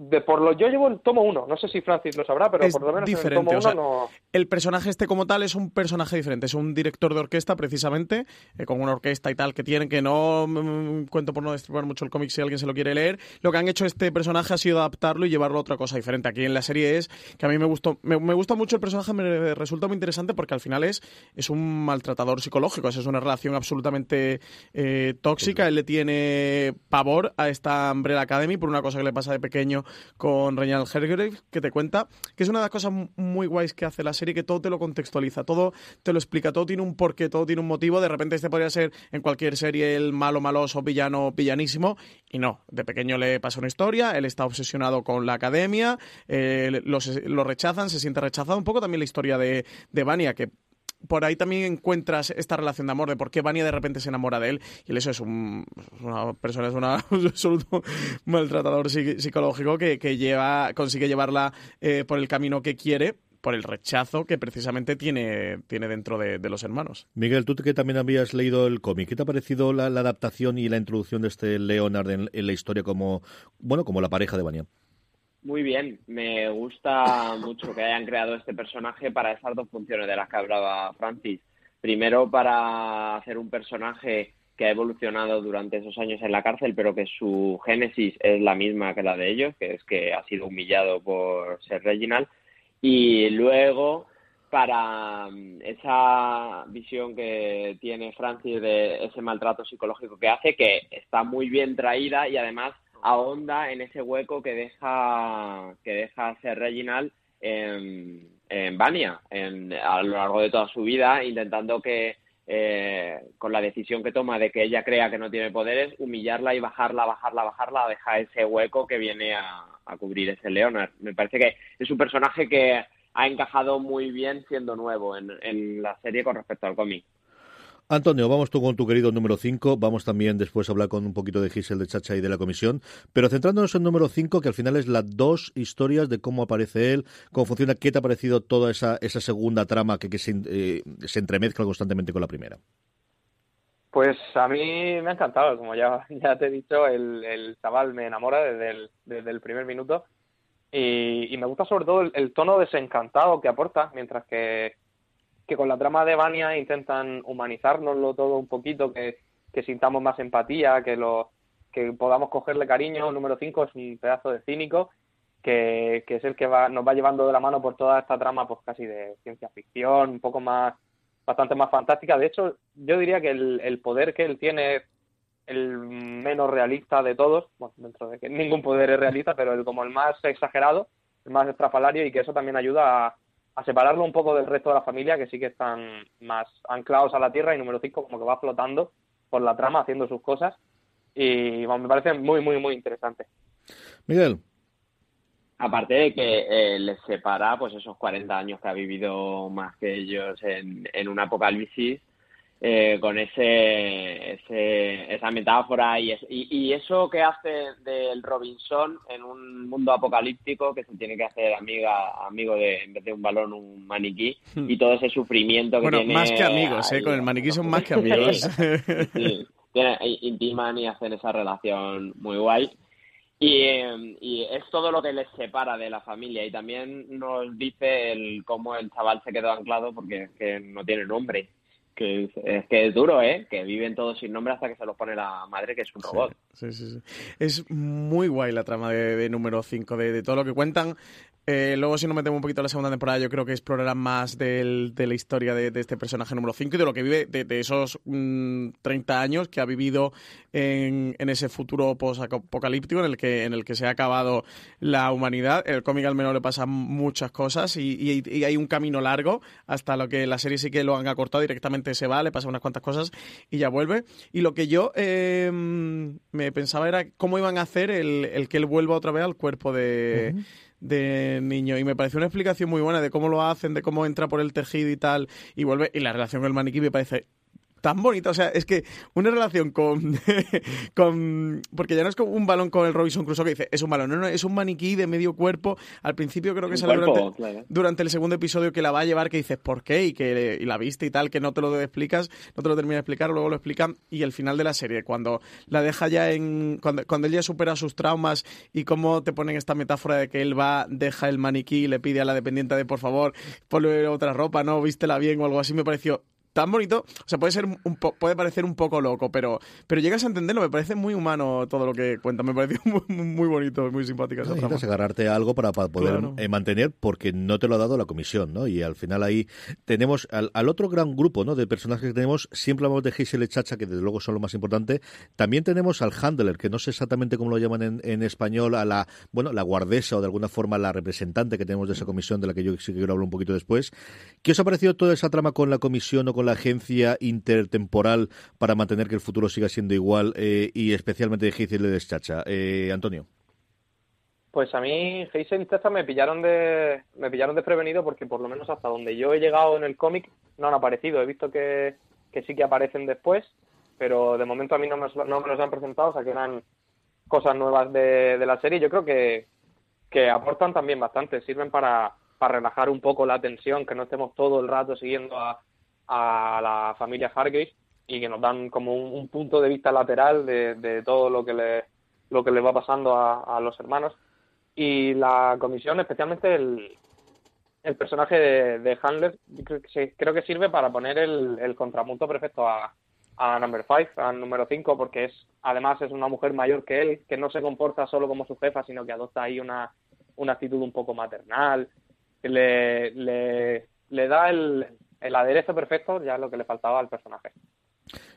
De, por lo, yo llevo el tomo 1, no sé si Francis lo sabrá, pero Es por lo menos en el diferente, tomo o 1 sea, no... El personaje este como tal es un personaje diferente, es un director de orquesta precisamente, eh, con una orquesta y tal que tienen, que no mm, cuento por no destripar mucho el cómic si alguien se lo quiere leer. Lo que han hecho este personaje ha sido adaptarlo y llevarlo a otra cosa diferente. Aquí en la serie es que a mí me gustó, me, me gusta mucho el personaje, me resulta muy interesante porque al final es, es un maltratador psicológico, es una relación absolutamente eh, tóxica. Él le tiene pavor a esta Umbrella Academy por una cosa que le pasa de pequeño con Reginald Hargrave, que te cuenta que es una de las cosas muy guays que hace la serie, que todo te lo contextualiza, todo te lo explica, todo tiene un porqué, todo tiene un motivo. De repente este podría ser en cualquier serie el malo, maloso, villano, villanísimo, y no. De pequeño le pasa una historia, él está obsesionado con la academia, eh, los- lo rechazan, se siente rechazado. Un poco también la historia de, de Vania, que por ahí también encuentras esta relación de amor de por qué Vania de repente se enamora de él y eso es un, una persona es [LAUGHS] un absoluto maltratador psi- psicológico que, que lleva consigue llevarla eh, por el camino que quiere por el rechazo que precisamente tiene, tiene dentro de, los hermanos. Miguel, tú que también habías leído el cómic, ¿qué te ha parecido la, adaptación y la introducción de este Leonard en, la historia como, bueno, como la pareja de Vania? Muy bien, me gusta mucho que hayan creado este personaje para esas dos funciones de las que hablaba Francis. Primero, para hacer un personaje que ha evolucionado durante esos años en la cárcel, pero que su génesis es la misma que la de ellos, que es que ha sido humillado por ser Reginald. Y luego, para mm, esa visión que tiene Francis de ese maltrato psicológico que hace, que está muy bien traída y además ahonda en ese hueco que deja que deja ser Reginald en, en Vania en- a lo largo de toda su vida, intentando que eh, con la decisión que toma de que ella crea que no tiene poderes, humillarla y bajarla, bajarla, bajarla, a dejar ese hueco que viene a, a cubrir ese Leonard. Me parece que es un personaje que ha encajado muy bien siendo nuevo en, en la serie con respecto al cómic. Antonio, vamos tú con tu querido número 5. Vamos también después a hablar con un poquito de Giselle de Chacha y de la comisión. Pero centrándonos en número 5, que al final es las dos historias de cómo aparece él, cómo funciona, qué te ha parecido toda esa, esa segunda trama que, eh, se entremezcla constantemente con la primera. Pues a mí me ha encantado, como ya, [LAUGHS] te he dicho, el, chaval me enamora desde el, primer minuto y, y me gusta sobre todo el, el tono desencantado que aporta, mientras que, que con la trama de Vania intentan humanizárnoslo todo un poquito, que, sintamos más empatía, que, lo, que podamos cogerle cariño. Número 5 es un pedazo de cínico que, que es el que va, nos va llevando de la mano por toda esta trama pues casi de ciencia ficción, un poco más bastante más fantástica. De hecho, yo diría que el, el poder que él tiene el menos realista de todos, bueno, dentro de que ningún poder es realista, pero el como el más exagerado, el más estrafalario y que eso también ayuda a, a separarlo un poco del resto de la familia, que sí que están más anclados a la tierra y número 5 como que va flotando por la trama haciendo sus cosas y bueno, me parece muy, muy, muy interesante. Miguel. Aparte de que eh, les separa pues esos 40 años que ha vivido más que ellos en, en un apocalipsis eh, con ese, ese, esa metáfora y, y, eso que hace del Robinson en un mundo apocalíptico que se tiene que hacer amiga amigo de en vez de un balón un maniquí y todo ese sufrimiento que bueno, tiene más que amigos eh con el maniquí son más que amigos. [LAUGHS] Sí, intiman y hacen esa relación muy guay. Y, y, es todo lo que les separa de la familia. Y también nos dice el cómo el chaval se quedó anclado porque es que no tiene nombre que es que es duro, ¿eh? Que viven todos sin nombre hasta que se los pone la madre, que es un robot. Sí, sí, sí. Es muy guay la trama de, número 5, de, de, todo lo que cuentan. Eh, luego, si nos metemos un poquito en la segunda temporada, yo creo que explorarán más de la historia de, este personaje número 5 y de lo que vive de, esos 30 mm, años que ha vivido en, ese futuro post-apocalíptico en, el que, en el que se ha acabado la humanidad. El cómic al menos le pasan muchas cosas y, hay un camino largo hasta lo que la serie sí que lo han acortado directamente se va, le pasa unas cuantas cosas y ya vuelve. Y lo que yo eh, me pensaba era cómo iban a hacer el, que él vuelva otra vez al cuerpo de de niño. Y me pareció una explicación muy buena de cómo lo hacen, de cómo entra por el tejido y tal y vuelve y la relación con el maniquí me parece tan bonita. O sea, es que una relación con. [LAUGHS] con porque ya no es como un balón con el Robinson Crusoe que dice, es un balón, no, no, es un maniquí de medio cuerpo. Al principio creo que sale durante, durante, el segundo episodio que la va a llevar, que dices, ¿por qué? Y que y la viste y tal, que no te lo explicas, no te lo termina de explicar, luego lo explican. Y el final de la serie, cuando la deja ya en. Cuando, cuando él ya supera sus traumas y cómo te ponen esta metáfora de que él va, deja el maniquí y le pide a la dependiente de por favor, ponle otra ropa, ¿no? Vístela bien o algo así, me pareció tan bonito. O sea, puede ser un puede parecer un poco loco, pero, pero llegas a entenderlo. Me parece muy humano todo lo que cuenta. Me pareció [LAUGHS] muy, muy bonito, muy simpática. No, necesitas agarrarte a algo para, poder eh, mantener, porque no te lo ha dado la comisión, ¿no? Y al final ahí tenemos al, otro gran grupo, ¿no? De personajes que tenemos. Siempre hablamos de Hazel y Chacha, que desde luego son lo más importante. También tenemos al handler, que no sé exactamente cómo lo llaman en, en español, a la, bueno, la guardesa o de alguna forma la representante que tenemos de esa comisión, de la que yo sí quiero hablar un poquito después. ¿Qué os ha parecido toda esa trama con la comisión o con la agencia intertemporal para mantener que el futuro siga siendo igual eh, y especialmente y de Chacha. Eh, Antonio. Pues a mí Hazel y Chacha me pillaron de me pillaron desprevenido porque por lo menos hasta donde yo he llegado en el cómic no han aparecido. He visto que, que sí que aparecen después, pero de momento a mí no me, no me los han presentado, o sea que eran cosas nuevas de, de la serie. Yo creo que, que aportan también bastante, sirven para, para relajar un poco la tensión, que no estemos todo el rato siguiendo a, a la familia Hargreaves y que nos dan como un, punto de vista lateral de, todo lo que le lo que le va pasando a, los hermanos. Y la comisión especialmente el, el personaje de, de Handler creo que, sirve para poner el, el perfecto a, a Number 5, a número 5, porque es además es una mujer mayor que él, que no se comporta solo como su jefa, sino que adopta ahí una, una actitud un poco maternal, que le, le da el, el aderezo perfecto ya es lo que le faltaba al personaje.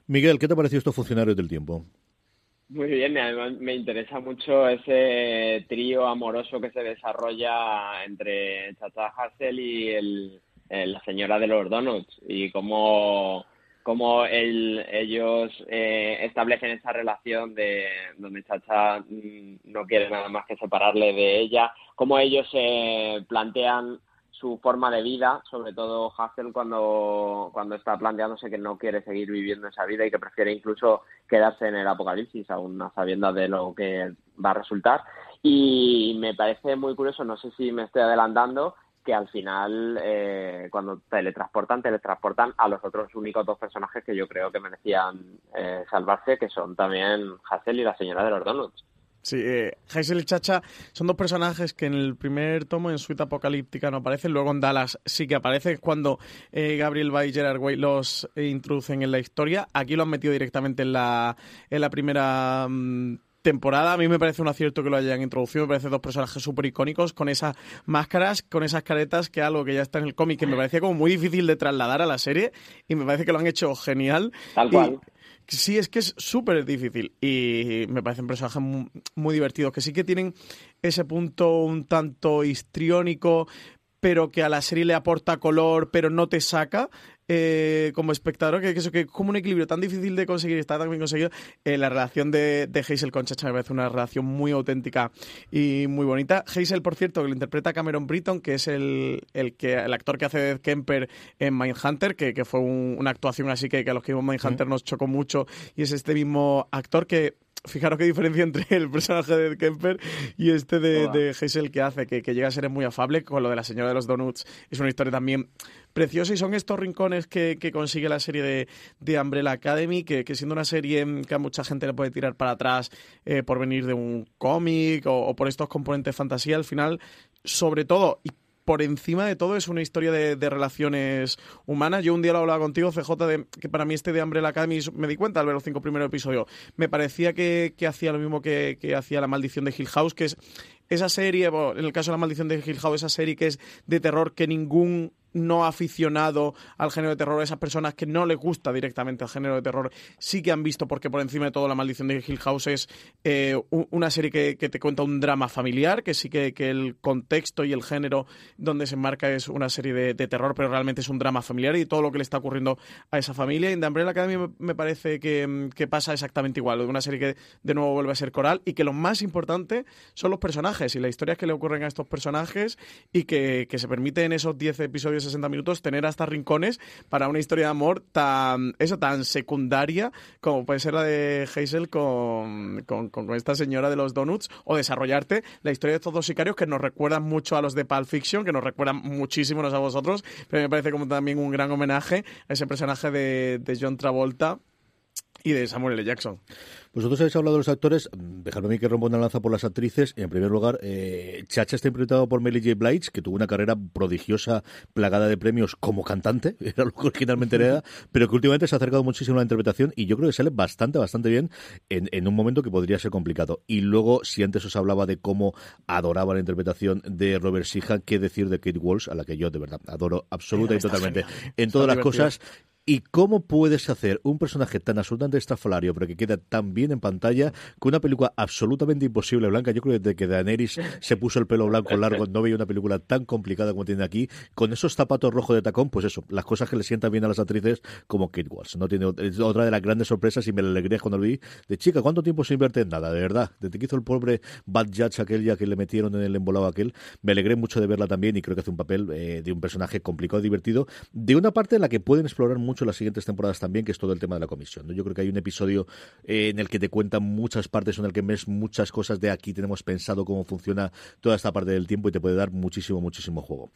Miguel, ¿qué te pareció estos funcionarios del tiempo? Muy bien, además me interesa mucho ese trío amoroso que se desarrolla entre Chacha Hassel y el, la señora de los donuts y cómo, cómo ellos eh, establecen esa relación de donde Chacha mm, no quiere nada más que separarle de ella, cómo ellos se plantean su forma de vida, sobre todo Hassel cuando, cuando está planteándose que no quiere seguir viviendo esa vida y que prefiere incluso quedarse en el apocalipsis, aún a sabiendas de lo que va a resultar. Y me parece muy curioso, no sé si me estoy adelantando, que al final, eh, cuando teletransportan, teletransportan a los otros únicos dos personajes que yo creo que merecían eh, salvarse, que son también Hassel y la señora de los donuts. Sí, eh, y Chacha son dos personajes que en el primer tomo en Suite Apocalíptica no aparecen, luego en Dallas sí que aparecen cuando eh, Gabriel Bay y Gerard Way los introducen en la historia. Aquí lo han metido directamente en la, en la primera mm, temporada. A mí me parece un acierto que lo hayan introducido. Me parece dos personajes súper icónicos con esas máscaras, con esas caretas, que algo que ya está en el cómic que me parecía como muy difícil de trasladar a la serie y me parece que lo han hecho genial. Tal cual. Sí, es que es súper difícil y me parecen personajes muy, divertidos, que sí que tienen ese punto un tanto histriónico, pero que a la serie le aporta color, pero no te saca. eh, como espectador, que, que eso que es como un equilibrio tan difícil de conseguir y está tan bien conseguido. eh, la relación de, de Hazel con Chacha me parece una relación muy auténtica y muy bonita. Hazel, por cierto, que lo interpreta Cameron Britton, que es el, el, que, el actor que hace de Kemper en Mindhunter, que, que fue un- una actuación así que, que a los que vimos Mindhunter nos chocó mucho, y es este mismo actor que Fijaros qué diferencia entre el personaje de Kemper y este de, de Hazel que hace, que, que llega a ser muy afable con lo de la señora de los donuts. Es una historia también preciosa y son estos rincones que, que consigue la serie de, de Umbrella Academy, que, que siendo una serie que a mucha gente le puede tirar para atrás eh, por venir de un cómic o, o por estos componentes fantasía, al final, sobre todo, y por encima de todo es una historia de, relaciones humanas. Yo un día lo hablaba contigo, CJ, de que para mí este de Umbrella Academy, me di cuenta al ver los cinco primeros episodios, me parecía que, que hacía lo mismo que, que hacía La Maldición de Hill House, que es esa serie, en el caso de La Maldición de Hill House, esa serie que es de terror que ningún no aficionado al género de terror, esas personas que no les gusta directamente el género de terror, sí que han visto, porque por encima de todo La Maldición de Hill House es eh, una serie que, que te cuenta un drama familiar, que sí que, que el contexto y el género donde se enmarca es una serie de, terror, pero realmente es un drama familiar y todo lo que le está ocurriendo a esa familia. Y en The Umbrella Academy me, parece que, que pasa exactamente igual, una serie que de nuevo vuelve a ser coral y que lo más importante son los personajes y las historias que le ocurren a estos personajes y que, que se permite en esos 10 episodios, 60 minutos, tener hasta rincones para una historia de amor tan, eso, tan secundaria como puede ser la de Hazel con, con- con esta señora de los donuts o desarrollarte la historia de estos dos sicarios que nos recuerdan mucho a los de Pulp Fiction, que nos recuerdan muchísimo a vosotros, pero me parece como también un gran homenaje a ese personaje de, de John Travolta y de Samuel L. Jackson. Vosotros habéis hablado de los actores, dejadme a mí que rompa una lanza por las actrices. En primer lugar, eh, Chacha está interpretado por Melly J. Blige, que tuvo una carrera prodigiosa, plagada de premios como cantante, [LAUGHS] era lo que originalmente era, [LAUGHS] pero que últimamente se ha acercado muchísimo a la interpretación y yo creo que sale bastante, bastante bien en, en un momento que podría ser complicado. Y luego, si antes os hablaba de cómo adoraba la interpretación de Robert Sheehan, qué decir de Kate Walsh, a la que yo de verdad adoro absoluta y totalmente genial. en Está todas las divertido. cosas. ¿Y cómo puedes hacer un personaje tan absolutamente estrafalario, pero que queda tan bien en pantalla, con una película absolutamente imposible blanca? Yo creo que desde que Daenerys se puso el pelo blanco largo, no veía una película tan complicada como tiene aquí, con esos zapatos rojos de tacón, pues eso, las cosas que le sientan bien a las actrices como Kate Walsh. No tiene otra de las grandes sorpresas y me la alegré cuando lo vi. De chica, ¿cuánto tiempo se invierte en nada? De verdad, desde que hizo el pobre Bad Judge aquel ya que le metieron en el embolado aquel, me alegré mucho de verla también y creo que hace un papel eh, de un personaje complicado y divertido, de una parte en la que pueden explorar mucho las siguientes temporadas también, que es todo el tema de la comisión. Yo creo que hay un episodio eh, en el que te cuentan muchas partes, en el que ves muchas cosas de aquí, tenemos pensado cómo funciona toda esta parte del tiempo y te puede dar muchísimo, muchísimo juego.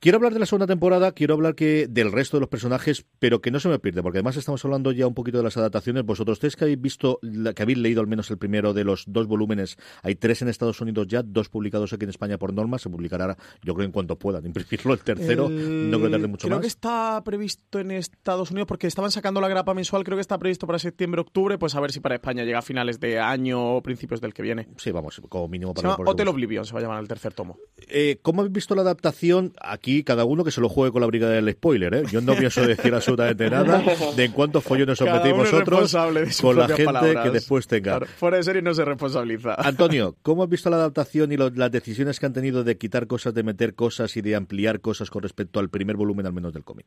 Quiero hablar de la segunda temporada, quiero hablar que del resto de los personajes, pero que no se me pierde, porque además estamos hablando ya un poquito de las adaptaciones. Vosotros tres que habéis visto, que habéis leído al menos el primero de los dos volúmenes, hay tres en Estados Unidos ya, dos publicados aquí en España por norma, se publicará, yo creo en cuanto puedan [LAUGHS] imprimirlo el tercero, El- no creo que tarde mucho creo más. que está previsto en Estados Unidos porque estaban sacando la grapa mensual, creo que está previsto para septiembre-octubre, pues a ver si para España llega a finales de año o principios del que viene. Sí, vamos, como mínimo Se para llama por Hotel. Oblivion, se va a llamar el tercer tomo. Eh, ¿Cómo habéis visto la adaptación? Aquí cada uno que se lo juegue con la brigada del spoiler, ¿eh? Yo no pienso decir absolutamente nada de en cuántos follones os metéis vosotros con la gente palabras. que después tenga. Claro, fuera de serie no se responsabiliza. Antonio, [LAUGHS] ¿cómo has visto la adaptación y lo- las decisiones que han tenido de quitar cosas, de meter cosas y de ampliar cosas con respecto al primer volumen al menos del cómic?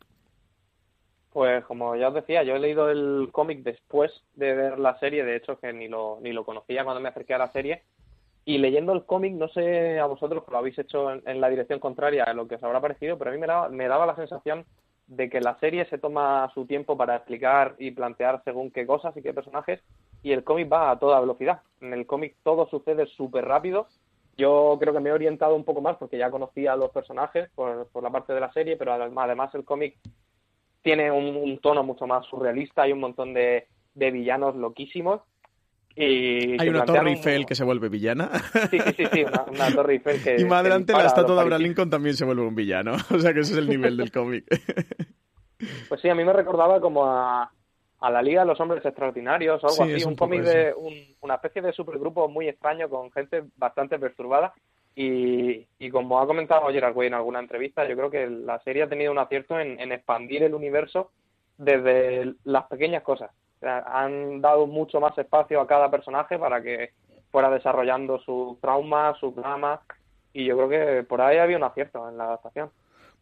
Pues como ya os decía, yo he leído el cómic después de ver la serie, de hecho que ni lo, ni lo conocía cuando me acerqué a la serie. Y leyendo el cómic, no sé a vosotros que lo habéis hecho en, la dirección contraria a lo que os habrá parecido, pero a mí me daba, me daba la sensación de que la serie se toma su tiempo para explicar y plantear según qué cosas y qué personajes, y el cómic va a toda velocidad. En el cómic todo sucede súper rápido. Yo creo que me he orientado un poco más porque ya conocía a los personajes por, por la parte de la serie, pero además, además el cómic tiene un, un tono mucho más surrealista, hay un montón de, de villanos loquísimos. Y Hay que una Torre Eiffel que se vuelve villana. Sí, sí, sí, sí, una, una Torre Eiffel que... [LAUGHS] y más adelante la estatua de Abraham. Lincoln también se vuelve un villano. [LAUGHS] O sea que ese es el nivel del cómic. [LAUGHS] Pues sí, a mí me recordaba como a, a la Liga de los Hombres Extraordinarios o algo Sí, así, un cómic de un- una especie de supergrupo muy extraño con gente bastante perturbada. Y, y como ha comentado Gerard Way en alguna entrevista, yo creo que la serie ha tenido un acierto en, en expandir el universo desde las pequeñas cosas. Han dado mucho más espacio a cada personaje para que fuera desarrollando sus traumas, sus dramas. y yo creo que por ahí había un acierto en la adaptación.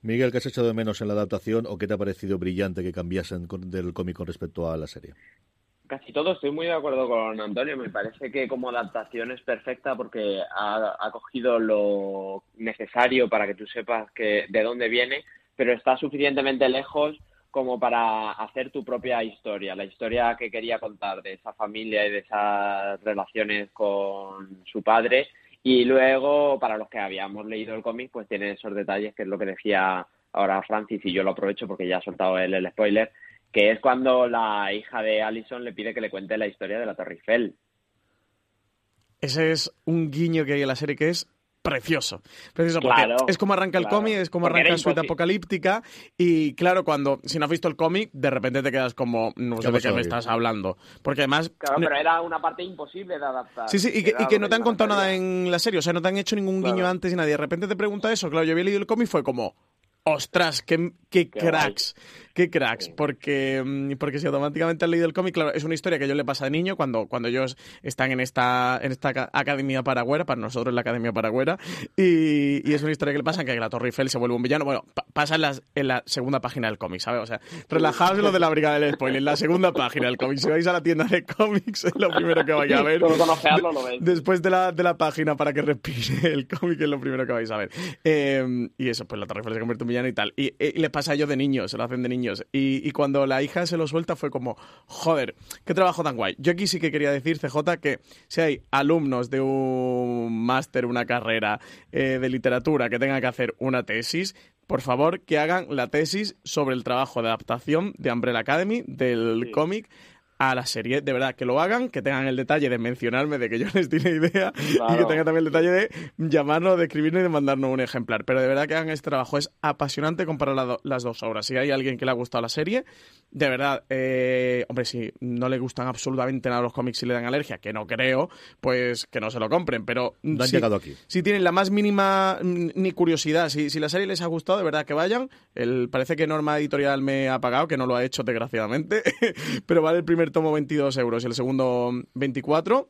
Miguel, ¿qué has echado de menos en la adaptación o qué te ha parecido brillante que cambiasen del cómic con respecto a la serie? Casi todo, estoy muy de acuerdo con Antonio. Me parece que como adaptación es perfecta porque ha, ha cogido lo necesario para que tú sepas que de dónde viene, pero está suficientemente lejos como para hacer tu propia historia, la historia que quería contar de esa familia y de esas relaciones con su padre. Y luego, para los que habíamos leído el cómic, pues tiene esos detalles, que es lo que decía ahora Francis, y yo lo aprovecho porque ya ha soltado él el spoiler, que es cuando la hija de Allison le pide que le cuente la historia de la Torre Eiffel. Ese es un guiño que hay en la serie que es precioso. Precioso porque Claro, es como arranca el claro. cómic, es como Porque arranca imposi- Apocalíptica y claro, cuando si no has visto el cómic, de repente te quedas como no ¿Qué sé de qué me estás hablando. Porque además Claro, pero era una parte imposible de adaptar. Sí, sí, y que, y no te han contado nada en la serie, o sea, no te han hecho ningún guiño Claro. antes y nadie. De repente te pregunta eso, claro, yo había leído el cómic y fue como, ostras, qué, qué Qué cracks, qué cracks, porque, mm, porque si automáticamente has leído el cómic, claro, es una historia que yo le pasa de niño cuando, cuando ellos están en esta, en esta ca- academia paragüera, para nosotros es la academia paragüera, y, y es una historia que le pasa que la Torre Eiffel se vuelve un villano. Bueno, pa- pasa en, en la segunda página del cómic, ¿sabes? O sea, relajaos en lo de la brigada del spoiler, en la segunda página del cómic. Si vais a la tienda de cómics, es lo primero que vais a ver. Después de la, de la página para que respire el cómic es lo primero que vais a ver. Eh, y eso, pues la Torre Eiffel se convierte en villano y tal. Y, eh, y les pasa a ellos de niños, se lo hacen de niños. Y, y cuando la hija se lo suelta fue como, joder, qué trabajo tan guay. Yo aquí sí que quería decir, CJ, que si hay alumnos de un máster, una carrera eh, de literatura que tengan que hacer una tesis, por favor, que hagan la tesis sobre el trabajo de adaptación de Umbrella Academy, del Sí. cómic, a la serie. De verdad, que lo hagan, que tengan el detalle de mencionarme de que yo [LAUGHS] les di la idea y que tengan también el detalle de llamarnos, de escribirnos y de mandarnos un ejemplar. Pero de verdad que hagan este trabajo. Es apasionante comparar la do- las dos obras. Si hay alguien que le ha gustado la serie, de verdad, eh, hombre, si no le gustan absolutamente nada los cómics y le dan alergia, que no creo, pues que no se lo compren. Pero No han sí- llegado aquí. si tienen la más mínima mm, ni curiosidad, si, si la serie les ha gustado, de verdad que vayan. El, parece que Norma Editorial me ha pagado, que no lo ha hecho desgraciadamente, [LAUGHS] pero vale el primer tomo 22 euros y el segundo 24.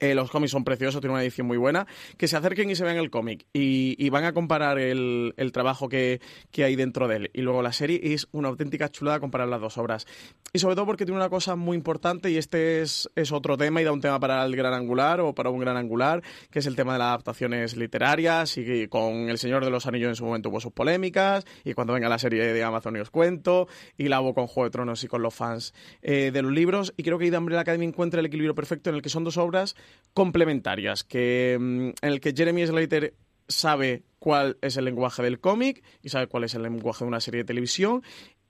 Eh, los cómics son preciosos, tienen una edición muy buena. Que se acerquen y se vean el cómic y, van a comparar el, trabajo que, hay dentro de él. Y luego la serie es una auténtica chulada comparar las dos obras. Y sobre todo porque tiene una cosa muy importante y este es, otro tema y da un tema para el gran angular o para un gran angular, que es el tema de las adaptaciones literarias y con El Señor de los Anillos en su momento hubo sus polémicas y cuando venga la serie de Amazon y os cuento y la hubo con Juego de Tronos y con los fans eh, de los libros y creo que The Umbrella Academy encuentra el equilibrio perfecto en el que son dos obras complementarias, que mm, en el que Jeremy Slater sabe cuál es el lenguaje del cómic y sabe cuál es el lenguaje de una serie de televisión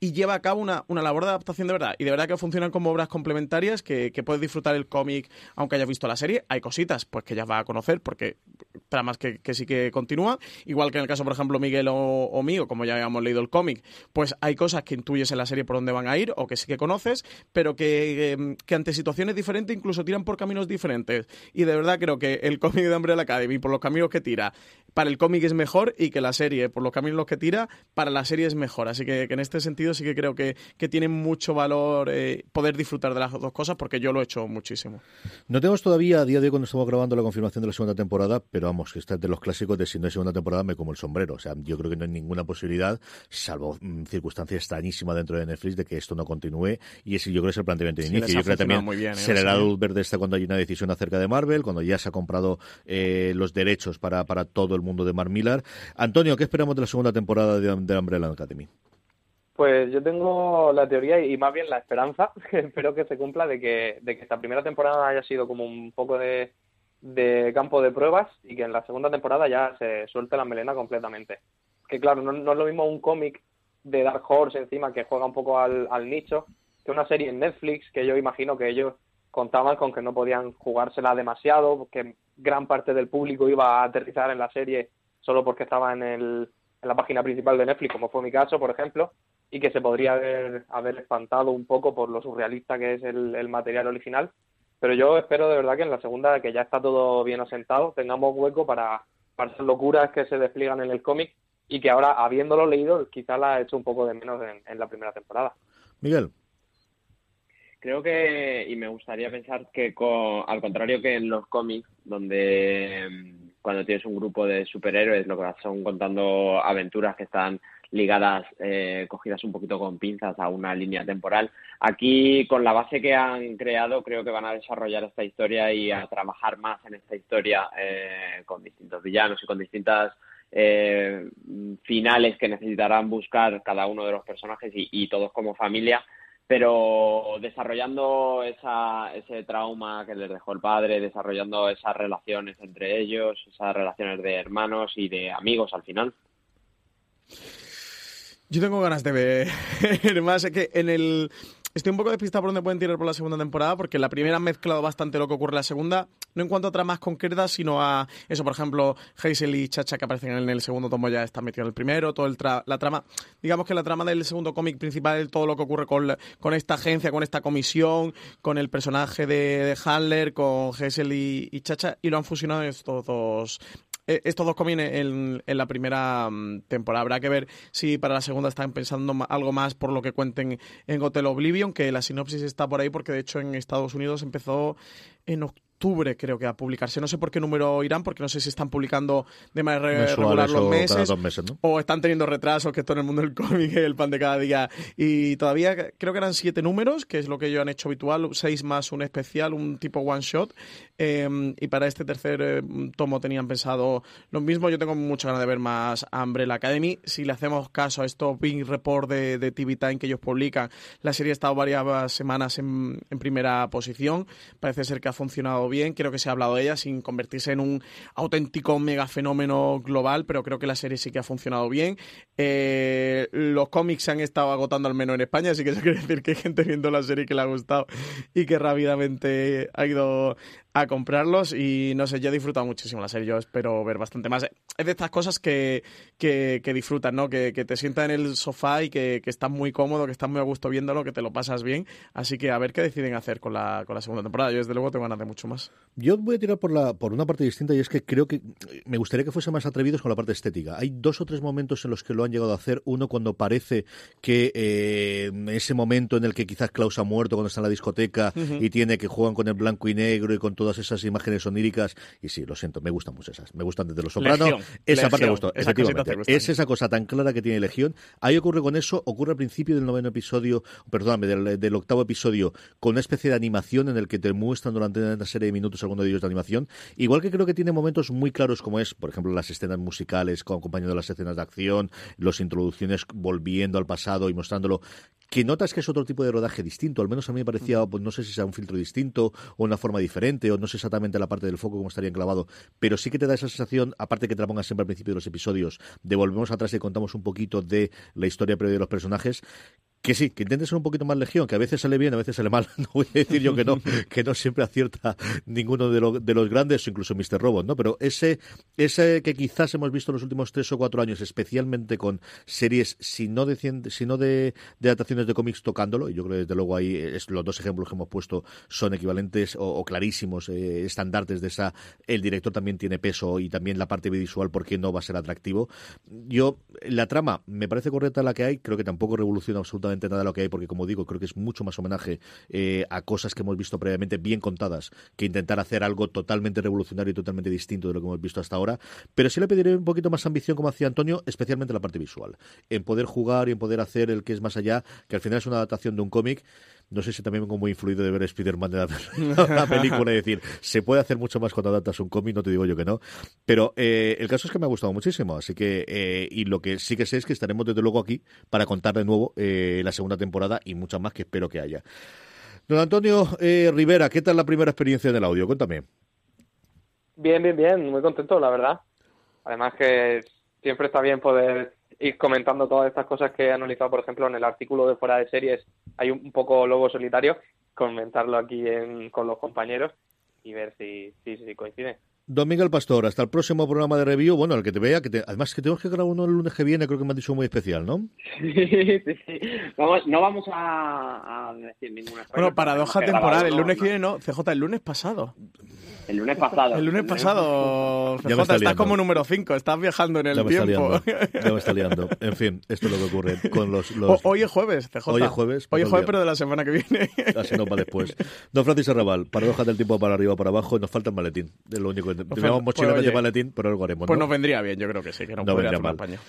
y lleva a cabo una, una labor de adaptación de verdad. Y de verdad que funcionan como obras complementarias que, puedes disfrutar el cómic aunque hayas visto la serie. Hay cositas pues que ya vas a conocer porque tramas que, que sí que continúan. Igual que en el caso, por ejemplo, Miguel o, mío, como ya habíamos leído el cómic, pues hay cosas que intuyes en la serie por dónde van a ir o que sí que conoces, pero que, eh, que ante situaciones diferentes incluso tiran por caminos diferentes. Y de verdad creo que el cómic de Umbrella Academy, por los caminos que tira, para el cómic es mejor y que la serie, por los caminos los que tira, para la serie es mejor. Así que en este sentido sí que creo que, que tiene mucho valor eh, poder disfrutar de las dos cosas porque yo lo he hecho muchísimo. No tenemos todavía a día de hoy cuando estamos grabando la confirmación de la segunda temporada, pero vamos, que está de los clásicos de si no hay segunda temporada me como el sombrero. O sea, yo creo que no hay ninguna posibilidad, salvo mm, circunstancia extrañísima dentro de Netflix, de que esto no continúe. Y ese yo creo que es el planteamiento de Sí, inicio. Yo creo que también muy bien, ¿eh? será la luz verde esta cuando hay una decisión acerca de Marvel, cuando ya se ha comprado eh, los derechos para, para todo el mundo de Mark Millar. Antonio, ¿qué esperamos de la segunda temporada de, de Umbrella Academy? Pues yo tengo la teoría y más bien la esperanza, [LAUGHS] que espero que se cumpla, de que, de que esta primera temporada haya sido como un poco de, campo de pruebas y que en la segunda temporada ya se suelte la melena completamente. Que claro, no, no es lo mismo un cómic de Dark Horse encima que juega un poco al, al nicho que una serie en Netflix que yo imagino que ellos contaban con que no podían jugársela demasiado, que gran parte del público iba a aterrizar en la serie solo porque estaba en, el, en la página principal de Netflix, como fue mi caso, por ejemplo, y que se podría haber, haber espantado un poco por lo surrealista que es el, el material original. Pero yo espero de verdad que en la segunda, que ya está todo bien asentado, tengamos hueco para, para esas locuras que se despliegan en el cómic y que ahora, habiéndolo leído, quizá la he hecho un poco de menos en, en la primera temporada. Miguel. Creo que, y me gustaría pensar que con- al contrario que en los cómics, donde mm, cuando tienes un grupo de superhéroes, lo que son contando aventuras que están ligadas, eh, cogidas un poquito con pinzas a una línea temporal. Aquí, con la base que han creado, creo que van a desarrollar esta historia y a trabajar más en esta historia eh, con distintos villanos y con distintas eh, finales que necesitarán buscar cada uno de los personajes y, todos como familia pero desarrollando esa, ese trauma que les dejó el padre, desarrollando esas relaciones entre ellos, esas relaciones de hermanos y de amigos al final. Yo tengo ganas de ver [LAUGHS] más. Es que en el. Estoy un poco despistado por dónde pueden tirar por la segunda temporada, porque la primera han mezclado bastante lo que ocurre en la segunda, no en cuanto a tramas concretas, sino a eso, por ejemplo, Hazel y Chacha que aparecen en el segundo tomo ya están metidos en el primero, todo el tra la trama, digamos que la trama del segundo cómic principal todo lo que ocurre con, con esta agencia, con esta comisión, con el personaje de, de Handler, con Hazel y, y Chacha, y lo han fusionado estos dos estos dos cómics en, en, la primera mm, temporada. Habrá que ver si para la segunda están pensando algo más por lo que cuenten en Hotel Oblivion, que la sinopsis está por ahí porque de hecho en Estados Unidos empezó en octubre octubre, creo que a publicarse. No sé por qué número irán, porque no sé si están publicando de manera regular los meses, meses ¿no? o están teniendo retrasos, que todo en el mundo del [LAUGHS] cómic es el pan de cada día. Y todavía creo que eran siete números, que es lo que ellos han hecho habitual, seis más un especial, un tipo one shot. Eh, y para este tercer eh, tomo tenían pensado lo mismo. Yo tengo mucha ganas de ver más Umbrella Academy. Si le hacemos caso a estos Big Report de, de TV Time que ellos publican, la serie ha estado varias semanas en, en primera posición. Parece ser que ha funcionado bien, creo que se ha hablado de ella sin convertirse en un auténtico mega fenómeno global, pero creo que la serie sí que ha funcionado bien. Eh, los cómics se han estado agotando al menos en España, así que eso quiere decir que hay gente viendo la serie que le ha gustado y que rápidamente ha ido a comprarlos y no sé, yo he disfrutado muchísimo la serie, yo espero ver bastante más. Es de estas cosas que, que, que disfrutas, ¿no? Que, que, te sientas en el sofá y que, que, estás muy cómodo, que estás muy a gusto viéndolo, que te lo pasas bien. Así que a ver qué deciden hacer con la, con la segunda temporada. Yo desde luego tengo ganas de mucho más. Yo voy a tirar por, la, por una parte distinta y es que creo que me gustaría que fuese más atrevidos con la parte estética. Hay dos o tres momentos en los que lo han llegado a hacer. Uno cuando parece que eh, ese momento en el que quizás Klaus ha muerto cuando está en la discoteca uh -huh. y tiene que juegan con el blanco y negro y con todas esas imágenes oníricas. Y sí, lo siento, me gustan mucho esas. Me gustan desde Los Sopranos. Esa Legión. parte me gustó, esa efectivamente. Es esa cosa tan clara que tiene Legión. Ahí ocurre con eso, ocurre al principio del noveno episodio, perdóname, del, del, octavo episodio, con una especie de animación en el que te muestran durante una serie de minutos alguno de ellos de animación. Igual que creo que tiene momentos muy claros como es, por ejemplo, las escenas musicales acompañando las escenas de acción, las introducciones volviendo al pasado y mostrándolo que notas que es otro tipo de rodaje distinto, al menos a mí me parecía, pues no sé si sea un filtro distinto o una forma diferente, o no sé exactamente la parte del foco cómo estaría enclavado, pero sí que te da esa sensación, aparte que te la pongas siempre al principio de los episodios, de volvemos atrás y contamos un poquito de la historia previa de los personajes, que sí, que intentes ser un poquito más legión, que a veces sale bien, a veces sale mal. [LAUGHS] No voy a decir yo que no, que no siempre acierta ninguno de, lo, de los grandes, incluso Mr. Robot, ¿no? Pero ese, ese que quizás hemos visto en los últimos tres o cuatro años, especialmente con series, si no de, de, adaptaciones de cómics tocándolo, y yo creo que desde luego ahí los dos ejemplos que hemos puesto son equivalentes o, o clarísimos, eh, estandartes de esa. El director también tiene peso y también la parte visual, porque no va a ser atractivo. Yo, la trama me parece correcta la que hay, creo que tampoco revoluciona absolutamente nada lo que hay, porque como digo, creo que es mucho más homenaje eh, a cosas que hemos visto previamente bien contadas que intentar hacer algo totalmente revolucionario y totalmente distinto de lo que hemos visto hasta ahora. Pero sí le pediré un poquito más ambición, como hacía Antonio, especialmente en la parte visual. En poder jugar y en poder hacer el que es más allá, que al final es una adaptación de un cómic. No sé si también vengo muy influido de ver Spider-Man de la, la, [LAUGHS] [LAUGHS] película y decir, se puede hacer mucho más cuando adaptas un cómic, no te digo yo que no. Pero eh, el caso es que me ha gustado muchísimo, así que, eh, y lo que sí que sé es que estaremos desde luego aquí para contar de nuevo eh, la segunda temporada y muchas más que espero que haya. Don Antonio eh, Rivera, ¿qué tal la primera experiencia del audio? Cuéntame. Bien, bien, bien, muy contento, la verdad. Además que siempre está bien poder ir comentando todas estas cosas que he analizado, por ejemplo, en el artículo de Fuera de Series hay un poco lobo solitario, comentarlo aquí en, con los compañeros y ver si, si, si coincide. Don Miguel Pastor, hasta el próximo programa de review. Bueno, el que te vea, que te, además que tenemos que grabar uno el lunes que viene, creo que me han dicho muy especial, ¿no? [LAUGHS] Sí, sí, sí. Vamos, no vamos a, a decir ninguna Bueno, paradoja temporal. El lunes que viene no, CJ, el lunes pasado. El lunes pasado. El lunes pasado, Ya me está estás como número 5, estás viajando en el Ya me está tiempo. liando. Ya me está liando. [LAUGHS] En fin, esto es lo que ocurre con los... los- O- hoy es jueves, CJ. Hoy es jueves, Hoy es jueves, pero de la semana que viene. [LAUGHS] Así no va después. Don Francisco Arrabal, paradoja del tiempo para arriba o para abajo, nos falta el maletín. Es lo único que pues, de oye, maletín, pero algo haremos. Pues ¿no? nos vendría bien, yo creo que sí, que nos No podría vendría hacer mal. apaño.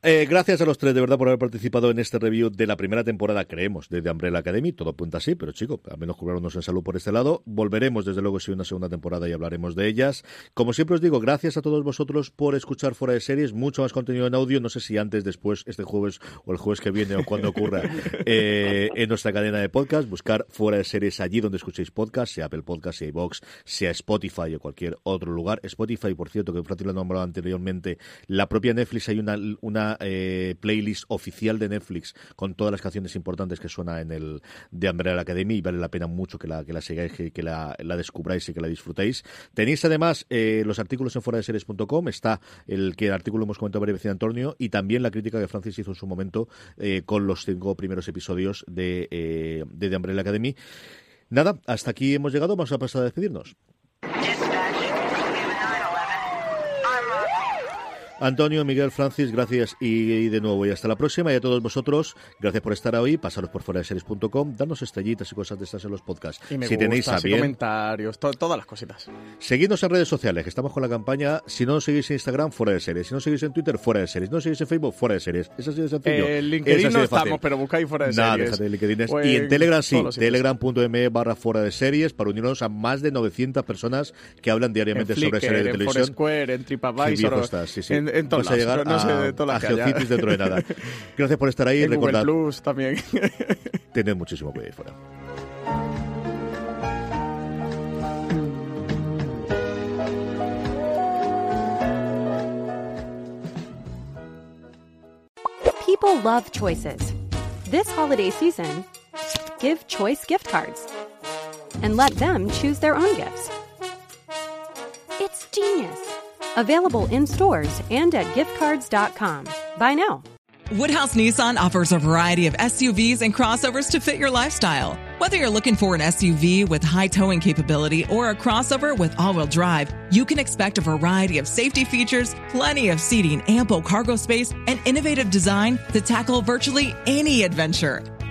Eh, gracias a los tres, de verdad, por haber participado en este review de la primera temporada, creemos, de The Umbrella Academy. Todo apunta así, pero chico, al menos curarnos en salud por este lado. Volveremos, desde luego, si hay una segunda temporada y hablaremos de ellas. Como siempre os digo, gracias a todos vosotros por escuchar Fuera de Series. Mucho más contenido en audio. No sé si antes, después, este jueves o el jueves que viene o cuando ocurra, [LAUGHS] eh, en nuestra cadena de podcast. Buscar Fuera de Series allí donde escuchéis podcast, sea Apple Podcast, sea iVoox, sea Spotify o cualquier otro lugar. Spotify, por cierto, que Francis lo ha nombrado anteriormente, la propia Netflix hay una, una eh, playlist oficial de Netflix con todas las canciones importantes que suena en el de Umbrella Academy y vale la pena mucho que la, que la sigáis, que, que la, descubráis y que la disfrutéis. Tenéis además eh, los artículos en fuera de series.com, está el que el artículo hemos comentado veces en Antonio y también la crítica que Francis hizo en su momento eh, con los cinco primeros episodios de, de The Umbrella Academy. Nada, hasta aquí hemos llegado, vamos a pasar a despedirnos. Antonio, Miguel, Francis, gracias y, de nuevo y hasta la próxima. Y a todos vosotros, gracias por estar hoy. Pasaros por fuera de series.com, darnos estrellitas y cosas de estas en los podcasts. Y me si gusta, tenéis a bien, comentarios, to- todas las cositas. Seguidnos en redes sociales, que estamos con la campaña. Si no nos seguís en Instagram, fuera de series. Si no seguís en Twitter, fuera de series. Si no seguís en Facebook, fuera de series. Es así de sencillo. En Es LinkedIn no fácil. estamos, pero buscáis fuera de Nada, series. déjate de LinkedIn. O y en en Telegram sí, telegram.me barra fuera de series para unirnos a más de 900 personas que hablan En diariamente sobre Flickr, series de en televisión. Foursquare, en TripAdvisor, sí, sí. en, en todos Vas a lados, llegar no sé, a, de todas a las que. Geocities dentro de nada. Gracias por estar ahí. [LAUGHS] En Google Plus también. [LAUGHS] tened muchísimo cuidado ahí fuera. People love choices. This holiday season, give choice gift cards and let them choose their own gifts. It's genius. Available in stores and at giftcards.com. Buy now. Woodhouse Nissan offers a variety of SUVs and crossovers to fit your lifestyle. Whether you're looking for an SUV with high towing capability or a crossover with all wheel drive, you can expect a variety of safety features, plenty of seating, ample cargo space, and innovative design to tackle virtually any adventure.